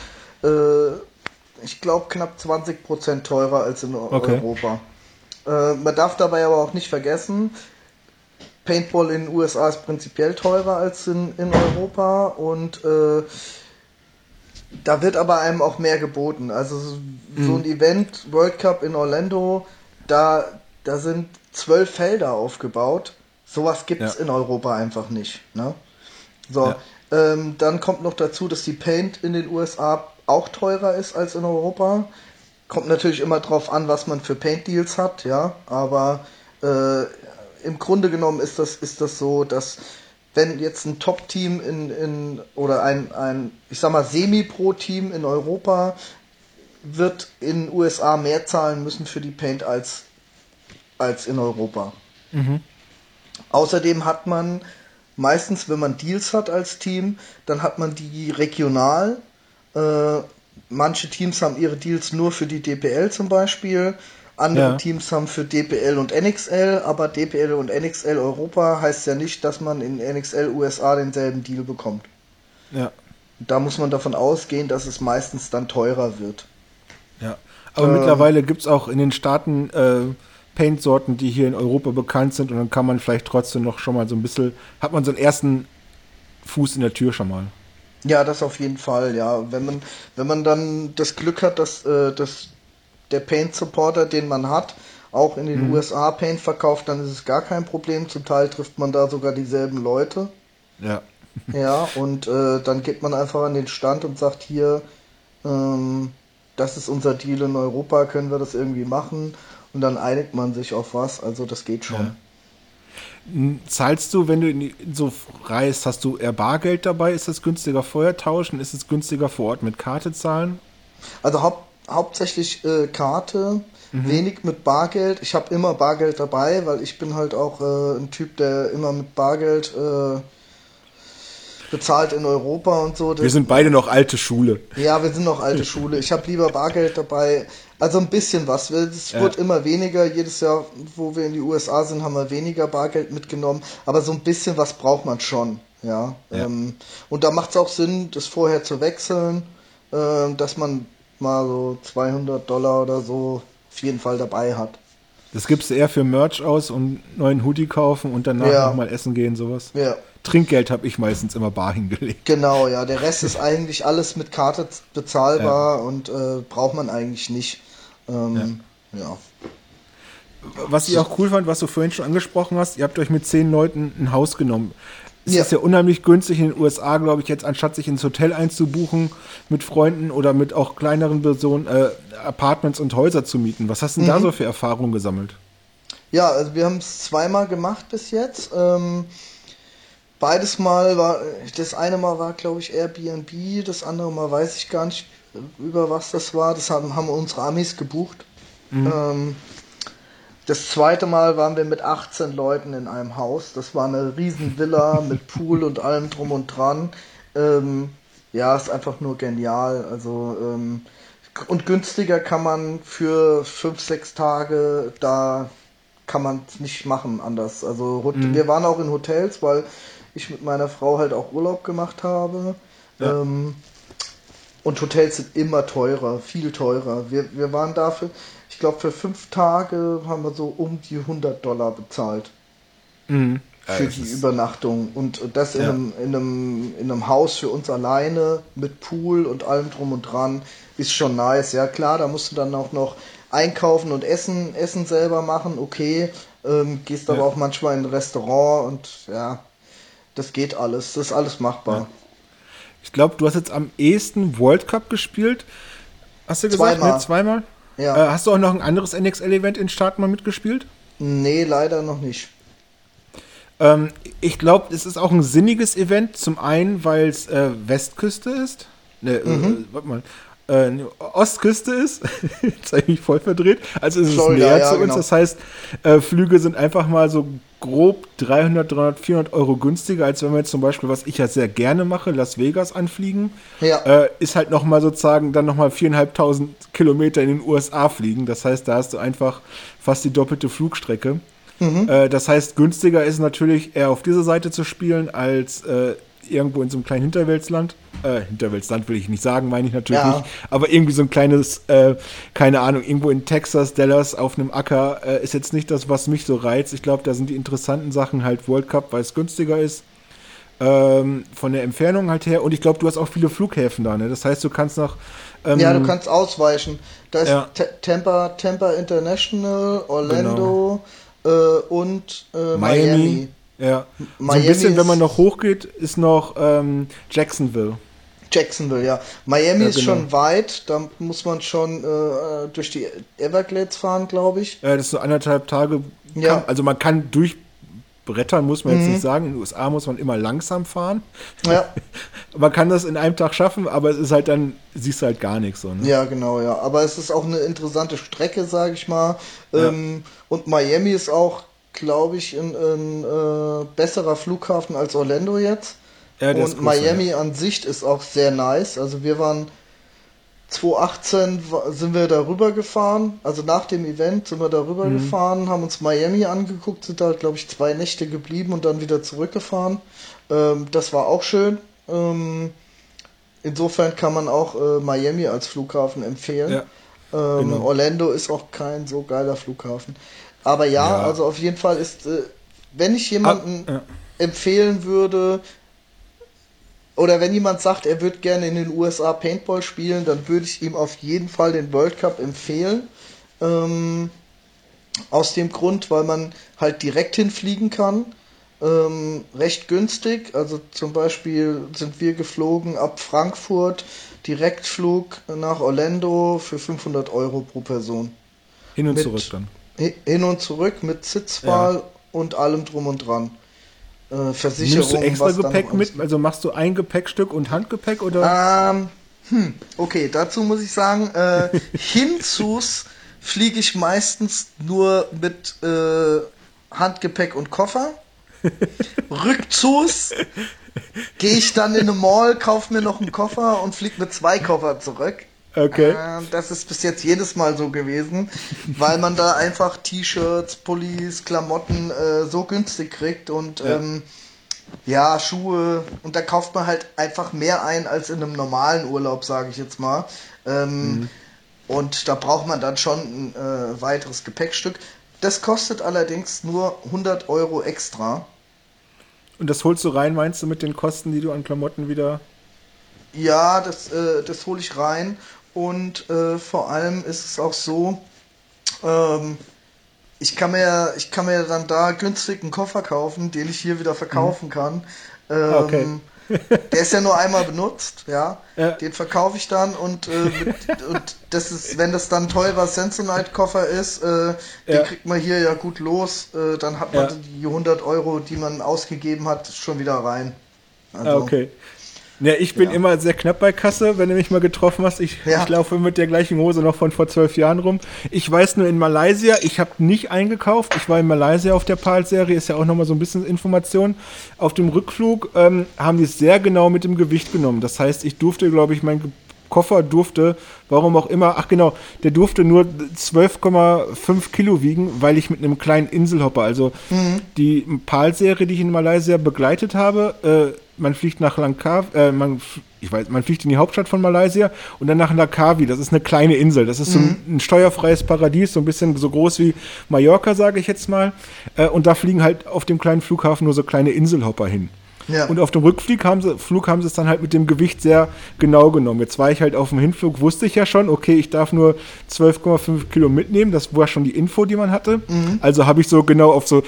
äh, ich glaube knapp 20% teurer als in Okay. Europa. Äh, man darf dabei aber auch nicht vergessen, Paintball in den USA ist prinzipiell teurer als in, in Europa und äh, da wird aber einem auch mehr geboten. Also so ein Event, World Cup in Orlando, da, da sind zwölf Felder aufgebaut. Sowas gibt es Ja. in Europa einfach nicht. Ne? So, Ja. ähm, dann kommt noch dazu, dass die Paint in den USA auch teurer ist als in Europa. Kommt natürlich immer drauf an, was man für Paint-Deals hat, ja. Aber äh, im Grunde genommen ist das, ist das so, dass wenn jetzt ein Top-Team in, in oder ein, ein, ich sag mal, Semi-Pro-Team in Europa wird in USA mehr zahlen müssen für die Paint als, als in Europa. Außerdem hat man meistens, wenn man Deals hat als Team, dann hat man die regional. Äh, manche Teams haben ihre Deals nur für die DPL zum Beispiel. Andere Ja. Teams haben für DPL und NXL, aber DPL und NXL Europa heißt ja nicht, dass man in NXL USA denselben Deal bekommt. Ja. Da muss man davon ausgehen, dass es meistens dann teurer wird. Ja, aber Ähm. mittlerweile gibt es auch in den Staaten äh, Paint-Sorten, die hier in Europa bekannt sind und dann kann man vielleicht trotzdem noch schon mal so ein bisschen, hat man so einen ersten Fuß in der Tür schon mal. Ja, das auf jeden Fall, ja. Wenn man, wenn man dann das Glück hat, dass, äh, dass der Paint-Supporter, den man hat, auch in den USA Paint verkauft, dann ist es gar kein Problem. Zum Teil trifft man da sogar dieselben Leute. Ja. <laughs> Ja, und äh, dann geht man einfach an den Stand und sagt hier, ähm, das ist unser Deal in Europa, können wir das irgendwie machen? Und dann einigt man sich auf was, also das geht schon. Ja. Zahlst du, wenn du die, so reist, hast du eher Bargeld dabei? Ist es günstiger vorher tauschen? Ist es günstiger vor Ort mit Karte zahlen? Also haupt, hauptsächlich äh, Karte, wenig mit Bargeld. Ich habe immer Bargeld dabei, weil ich bin halt auch äh, ein Typ, der immer mit Bargeld äh, bezahlt in Europa und so. Wir Das, sind beide noch alte Schule. ja, wir sind noch alte <laughs> Schule. Ich habe lieber Bargeld dabei. Also ein bisschen was. Es Ja. wird immer weniger. Jedes Jahr, wo wir in die USA sind, haben wir weniger Bargeld mitgenommen. Aber so ein bisschen was braucht man schon. Ja. Ja. Ähm, und da macht es auch Sinn, das vorher zu wechseln, ähm, dass man mal so 200 Dollar oder so auf jeden Fall dabei hat. Das gibst du eher für Merch aus und neuen Hoodie kaufen und danach Ja. nochmal essen gehen, sowas. Ja, Trinkgeld habe ich meistens immer bar hingelegt. genau, ja. Der Rest ist eigentlich alles mit Karte bezahlbar und äh, braucht man eigentlich nicht. Ähm, ja. Was ich auch cool fand, was du vorhin schon angesprochen hast, ihr habt euch mit zehn Leuten ein Haus genommen. es ja. ist ja unheimlich günstig in den USA, glaube ich, jetzt anstatt sich ins Hotel einzubuchen mit Freunden oder mit auch kleineren Personen äh, Apartments und Häuser zu mieten. Was hast du denn mhm. da so für Erfahrungen gesammelt? Ja, also wir haben es zweimal gemacht bis jetzt. Ähm, beides Mal war, das eine Mal war, glaube ich, Airbnb, das andere Mal weiß ich gar nicht, über was das war. Das haben, haben unsere Amis gebucht. Mhm. Ähm, das zweite Mal waren wir mit 18 Leuten in einem Haus. Das war eine riesen Villa <laughs> mit Pool und allem drum und dran. Ähm, ja, ist einfach nur genial. Also ähm, und günstiger kann man für fünf, sechs Tage da kann man es nicht machen anders. Also mhm. wir waren auch in Hotels, weil ich mit meiner Frau halt auch Urlaub gemacht habe. Ja. Ähm, und Hotels sind immer teurer, viel teurer. Wir, wir waren dafür, ich glaube, für fünf Tage haben wir so um die 100 Dollar bezahlt. Mhm. Für ja, die Übernachtung. Und das in, ja. einem, in, einem, in einem Haus für uns alleine mit Pool und allem drum und dran ist schon nice. Ja, klar, da musst du dann auch noch einkaufen und essen, essen selber machen, okay. Ähm, gehst aber ja. auch manchmal in ein Restaurant und ja, das geht alles. Das ist alles machbar. Ich glaube, du hast jetzt am ehesten World Cup gespielt. Hast du gesagt? Zweimal. Nee, zweimal? Ja. Äh, hast du auch noch ein anderes NXL-Event in Start mal mitgespielt? Nee, leider noch nicht. Ähm, ich glaube, es ist auch ein sinniges Event. Zum einen, weil es äh, Westküste ist. Ne, äh, mhm. äh, warte mal. Äh, Ostküste ist. <laughs> Jetzt habe ich mich voll verdreht. Also ist es Florida, näher ja, zu uns. Genau. Das heißt, äh, Flüge sind einfach mal so grob 300, 300, 400 Euro günstiger, als wenn wir jetzt zum Beispiel, was ich ja sehr gerne mache, Las Vegas anfliegen. Ja. Äh, ist halt nochmal sozusagen dann nochmal 4.500 Kilometer in den USA fliegen. Das heißt, da hast du einfach fast die doppelte Flugstrecke. Mhm. Äh, das heißt, günstiger ist natürlich eher auf dieser Seite zu spielen, als äh, irgendwo in so einem kleinen Hinterweltsland. Äh, Hinterweltsland will ich nicht sagen, meine ich natürlich ja. nicht. Aber irgendwie so ein kleines, äh, keine Ahnung, irgendwo in Texas, Dallas auf einem Acker äh, ist jetzt nicht das, was mich so reizt. Ich glaube, da sind die interessanten Sachen halt World Cup, weil es günstiger ist. Ähm, von der Entfernung halt her. Und ich glaube, du hast auch viele Flughäfen da, ne? Das heißt, du kannst noch. Ähm, ja, du kannst ausweichen. Da ist ja. Tampa, Tampa International, Orlando genau. äh, und äh, Miami. Miami. Ja. Miami so ein bisschen, wenn man noch hochgeht, ist noch ähm, Jacksonville. Jacksonville, ja. Miami ja, ist genau. schon weit, da muss man schon äh, durch die Everglades fahren, glaube ich. Ja, das ist so anderthalb Tage. Ja. also man kann durchbrettern, muss man mhm. jetzt nicht sagen. In den USA muss man immer langsam fahren. Ja. <laughs> man kann das in einem Tag schaffen, aber es ist halt dann, siehst du halt gar nichts so. Ne? Ja, genau, ja. Aber es ist auch eine interessante Strecke, sage ich mal. Ähm, und Miami ist auch glaube ich, ein, ein äh, besserer Flughafen als Orlando jetzt. Ja, und Miami an sich ist auch sehr nice. Also wir waren 2018 sind wir darüber gefahren, also nach dem Event sind wir darüber mhm. gefahren, haben uns Miami angeguckt, sind da glaube ich zwei Nächte geblieben und dann wieder zurückgefahren. Ähm, das war auch schön. Ähm, insofern kann man auch äh, Miami als Flughafen empfehlen. Ja, ähm, genau. Orlando ist auch kein so geiler Flughafen. Aber ja, ja, also auf jeden Fall ist, äh, wenn ich jemanden ah, ja. empfehlen würde, oder wenn jemand sagt, er würde gerne in den USA Paintball spielen, dann würde ich ihm auf jeden Fall den World Cup empfehlen. Ähm, aus dem Grund, weil man halt direkt hinfliegen kann. Ähm, recht günstig. Also zum Beispiel sind wir geflogen ab Frankfurt, Direktflug nach Orlando für 500 Euro pro Person. Hin und Mit, zurück dann hin und zurück mit Sitzwahl ja. und allem drum und dran. Äh, Versicherung. Nimmst du extra Gepäck mit? Also machst du ein Gepäckstück und Handgepäck oder? Ähm, hm, okay, dazu muss ich sagen, äh, <laughs> hinzus fliege ich meistens nur mit äh, Handgepäck und Koffer. <laughs> Rückzus gehe ich dann in eine Mall, kaufe mir noch einen Koffer und fliege mit zwei Koffer zurück. Okay. Äh, das ist bis jetzt jedes Mal so gewesen, weil man da einfach T-Shirts, Pullis, Klamotten äh, so günstig kriegt und ja. Ähm, ja. Schuhe und da kauft man halt einfach mehr ein als in einem normalen Urlaub, sage ich jetzt mal. Ähm, mhm. Und da braucht man dann schon ein äh, weiteres Gepäckstück. Das kostet allerdings nur 100 Euro extra. Und das holst du rein, meinst du, mit den Kosten, die du an Klamotten wieder ja, das, äh, das hole ich rein. Und äh, vor allem ist es auch so, ähm, ich kann mir ich kann mir dann da günstig einen Koffer kaufen, den ich hier wieder verkaufen mhm. kann. Ähm, okay. <laughs> Der ist ja nur einmal benutzt, ja. ja. Den verkaufe ich dann und, äh, mit, <laughs> und das ist, wenn das dann toll was Sensoryte-Koffer ist, äh, den kriegt man hier ja gut los. Äh, dann hat man ja. die 100 Euro, die man ausgegeben hat, schon wieder rein. Also, ah, okay. Ja, ich bin ja. immer sehr knapp bei Kasse, wenn du mich mal getroffen hast. Ich, ja. ich, laufe mit der gleichen Hose noch von vor zwölf Jahren rum. Ich weiß nur in Malaysia, ich habe nicht eingekauft. Ich war in Malaysia auf der PAL-Serie, ist ja auch nochmal so ein bisschen Information. Auf dem Rückflug ähm, haben die es sehr genau mit dem Gewicht genommen. Das heißt, ich durfte, glaube ich, mein Koffer durfte, warum auch immer, ach genau, der durfte nur 12,5 Kilo wiegen, weil ich mit einem kleinen Inselhopper, also mhm. die PAL-Serie, die ich in Malaysia begleitet habe, äh, man fliegt nach Langkawi, äh, man, ich weiß, man fliegt in die Hauptstadt von Malaysia und dann nach Langkawi. Das ist eine kleine Insel. Das ist so ein, mhm. ein steuerfreies Paradies, so ein bisschen so groß wie Mallorca, sage ich jetzt mal. Äh, und da fliegen halt auf dem kleinen Flughafen nur so kleine Inselhopper hin. Ja. Und auf dem Rückflug haben, sie, Flug haben sie es dann halt mit dem Gewicht sehr genau genommen. Jetzt war ich halt auf dem Hinflug, wusste ich ja schon, okay, ich darf nur 12,5 Kilo mitnehmen. Das war schon die Info, die man hatte. Mhm. Also habe ich so genau auf so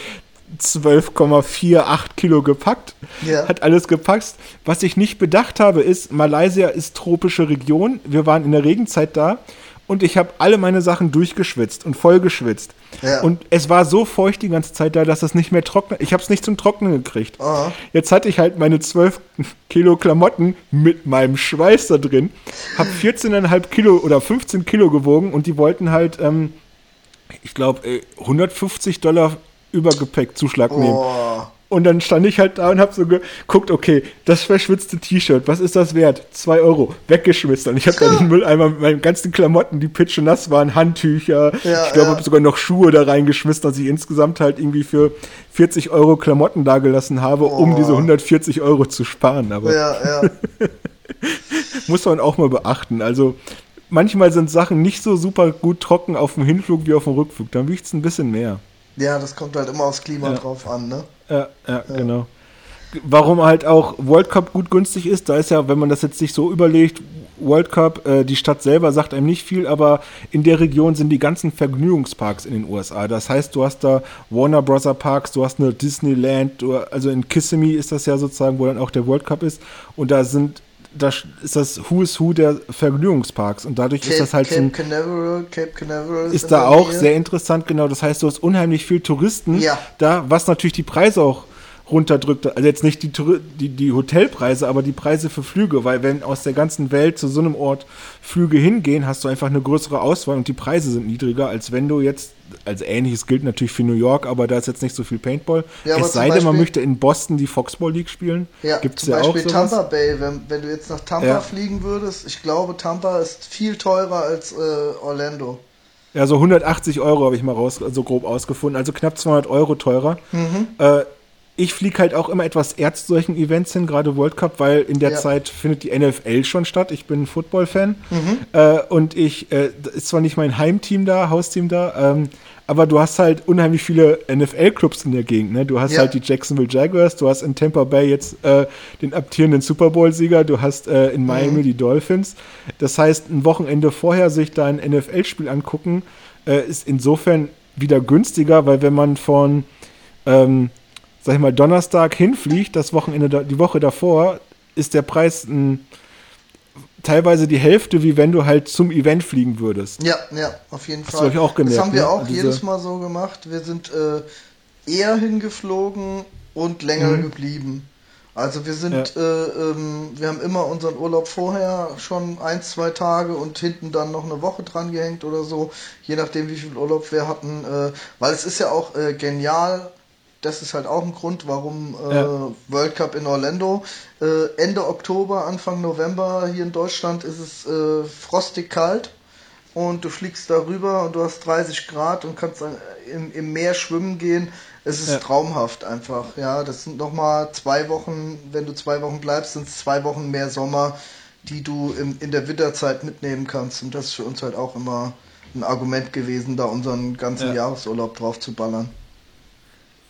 12,48 Kilo gepackt. Ja. Hat alles gepackt. Was ich nicht bedacht habe, ist, Malaysia ist tropische Region. Wir waren in der Regenzeit da und ich habe alle meine Sachen durchgeschwitzt und vollgeschwitzt. Ja. Und es war so feucht die ganze Zeit da, dass es nicht mehr trocknet. Ich habe es nicht zum Trocknen gekriegt. Aha. Jetzt hatte ich halt meine 12 <laughs> Kilo Klamotten mit meinem Schweiß da drin, habe 14,5 Kilo oder 15 Kilo gewogen und die wollten halt, ähm, ich glaube, 150 Dollar Übergepäckzuschlag oh. nehmen. Und dann stand ich halt da und hab so geguckt, okay, das verschwitzte T-Shirt, was ist das wert? Zwei Euro, weggeschmissen. Und ich habe dann den <laughs> Mülleimer mit meinen ganzen Klamotten, die pitch nass waren, Handtücher, ja, ich glaube, ja. habe sogar noch Schuhe da reingeschmissen, dass ich insgesamt halt irgendwie für 40 Euro Klamotten dagelassen habe, oh. um diese 140 Euro zu sparen. Aber ja, ja. <laughs> muss man auch mal beachten. Also manchmal sind Sachen nicht so super gut trocken auf dem Hinflug wie auf dem Rückflug. Dann wiegt es ein bisschen mehr. Ja, das kommt halt immer aufs Klima ja. drauf an, ne? Ja, ja, ja, genau. Warum halt auch World Cup gut günstig ist, da ist ja, wenn man das jetzt sich so überlegt, World Cup, äh, die Stadt selber sagt einem nicht viel, aber in der Region sind die ganzen Vergnügungsparks in den USA. Das heißt, du hast da Warner Bros. Parks, du hast eine Disneyland, du, also in Kissimmee ist das ja sozusagen, wo dann auch der World Cup ist. Und da sind da ist das Who is Who der Vergnügungsparks und dadurch Cape, ist das halt Cape so Canaveral, Cape Canaveral ist da auch sehr interessant, genau. Das heißt, du hast unheimlich viel Touristen ja. da, was natürlich die Preise auch runterdrückt. Also jetzt nicht die, die, die Hotelpreise, aber die Preise für Flüge, weil wenn aus der ganzen Welt zu so einem Ort Flüge hingehen, hast du einfach eine größere Auswahl und die Preise sind niedriger, als wenn du jetzt, also ähnliches gilt natürlich für New York, aber da ist jetzt nicht so viel Paintball. Ja, es sei denn, man möchte in Boston die Foxball League spielen. Ja, Gibt's zum ja Beispiel auch Tampa Bay, wenn, wenn du jetzt nach Tampa ja. fliegen würdest, ich glaube, Tampa ist viel teurer als äh, Orlando. Ja, so 180 Euro habe ich mal raus, so grob ausgefunden, also knapp 200 Euro teurer. Mhm. Äh, ich fliege halt auch immer etwas eher zu solchen Events hin, gerade World Cup, weil in der ja. Zeit findet die NFL schon statt. Ich bin Football-Fan mhm. äh, und ich äh, ist zwar nicht mein Heimteam da, Hausteam da, ähm, aber du hast halt unheimlich viele NFL-Clubs in der Gegend. Ne? Du hast ja. halt die Jacksonville Jaguars, du hast in Tampa Bay jetzt äh, den abtierenden Super Bowl-Sieger, du hast äh, in Miami mhm. die Dolphins. Das heißt, ein Wochenende vorher sich da ein NFL-Spiel angucken, äh, ist insofern wieder günstiger, weil wenn man von ähm, sag ich mal, Donnerstag hinfliegt, das Wochenende, die Woche davor, ist der Preis ein, teilweise die Hälfte, wie wenn du halt zum Event fliegen würdest. Ja, ja, auf jeden Fall. Das, auch gemerkt, das haben wir ne? auch Diese jedes Mal so gemacht. Wir sind äh, eher hingeflogen und länger mhm. geblieben. Also wir sind, ja. äh, ähm, wir haben immer unseren Urlaub vorher schon ein, zwei Tage und hinten dann noch eine Woche dran gehängt oder so, je nachdem wie viel Urlaub wir hatten. Äh, weil es ist ja auch äh, genial, das ist halt auch ein Grund, warum äh, ja. World Cup in Orlando. Äh, Ende Oktober, Anfang November hier in Deutschland ist es äh, frostig kalt und du fliegst darüber und du hast 30 Grad und kannst im, im Meer schwimmen gehen. Es ist ja. traumhaft einfach. Ja, das sind nochmal zwei Wochen, wenn du zwei Wochen bleibst, sind es zwei Wochen mehr Sommer, die du in, in der Winterzeit mitnehmen kannst. Und das ist für uns halt auch immer ein Argument gewesen, da unseren ganzen ja. Jahresurlaub drauf zu ballern.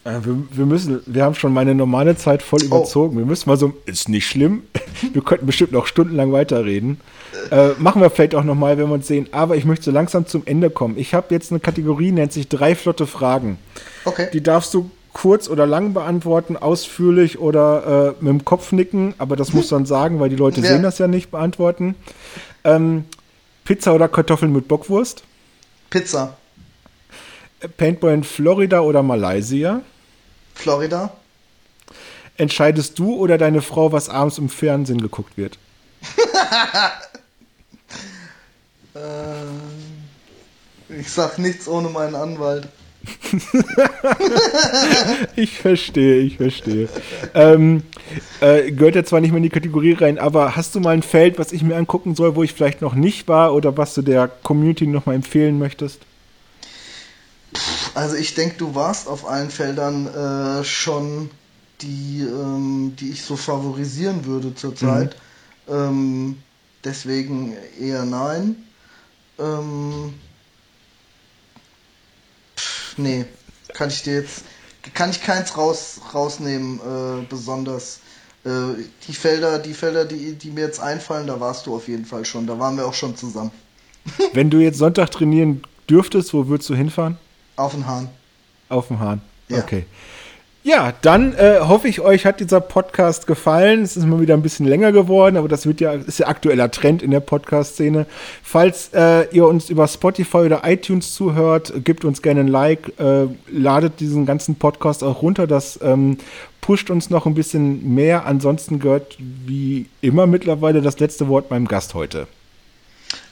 Äh, wir, wir, müssen, wir haben schon meine normale Zeit voll oh. überzogen. Wir müssen mal so, ist nicht schlimm. <laughs> Wir könnten bestimmt noch stundenlang weiterreden. Äh, machen wir vielleicht auch nochmal, wenn wir uns sehen. Aber ich möchte so langsam zum Ende kommen. Ich habe jetzt eine Kategorie, nennt sich drei flotte Fragen. Okay. Die darfst du kurz oder lang beantworten, ausführlich oder äh, mit dem Kopf nicken, aber das muss dann sagen, weil die Leute ja. sehen das ja nicht beantworten. Ähm, Pizza oder Kartoffeln mit Bockwurst? Pizza. Paintball in Florida oder Malaysia? Florida. Entscheidest du oder deine Frau, was abends im Fernsehen geguckt wird? <laughs> äh, ich sag nichts ohne meinen Anwalt. <laughs> ich verstehe, ich verstehe. Ähm, äh, gehört ja zwar nicht mehr in die Kategorie rein, aber hast du mal ein Feld, was ich mir angucken soll, wo ich vielleicht noch nicht war oder was du der Community noch mal empfehlen möchtest? Also ich denke, du warst auf allen Feldern äh, schon, die, ähm, die ich so favorisieren würde zurzeit. Mhm. Ähm, deswegen eher nein. Ähm, pff, nee, kann ich dir jetzt, kann ich keins raus, rausnehmen, äh, besonders. Äh, die Felder, die Felder, die, die mir jetzt einfallen, da warst du auf jeden Fall schon. Da waren wir auch schon zusammen. Wenn du jetzt Sonntag trainieren dürftest, wo würdest du hinfahren? Auf den Hahn. Auf dem Hahn. Ja. Okay. Ja, dann äh, hoffe ich, euch hat dieser Podcast gefallen. Es ist mal wieder ein bisschen länger geworden, aber das wird ja, ist ja aktueller Trend in der Podcast-Szene. Falls äh, ihr uns über Spotify oder iTunes zuhört, gebt uns gerne ein Like, äh, ladet diesen ganzen Podcast auch runter. Das ähm, pusht uns noch ein bisschen mehr. Ansonsten gehört wie immer mittlerweile das letzte Wort meinem Gast heute.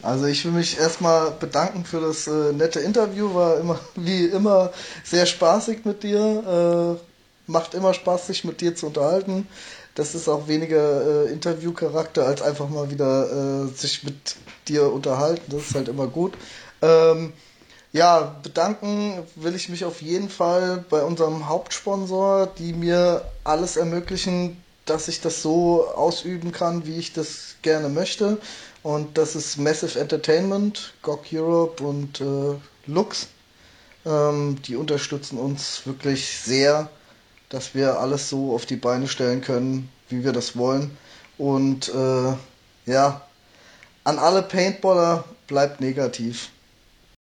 Also ich will mich erstmal bedanken für das äh, nette Interview. War immer <laughs> wie immer sehr spaßig mit dir. Äh, macht immer Spaß, sich mit dir zu unterhalten. Das ist auch weniger äh, Interviewcharakter als einfach mal wieder äh, sich mit dir unterhalten. Das ist halt immer gut. Ähm, ja, bedanken will ich mich auf jeden Fall bei unserem Hauptsponsor, die mir alles ermöglichen, dass ich das so ausüben kann, wie ich das gerne möchte. Und das ist Massive Entertainment, GOG Europe und äh, Lux. Ähm, die unterstützen uns wirklich sehr, dass wir alles so auf die Beine stellen können, wie wir das wollen. Und äh, ja, an alle Paintballer bleibt negativ.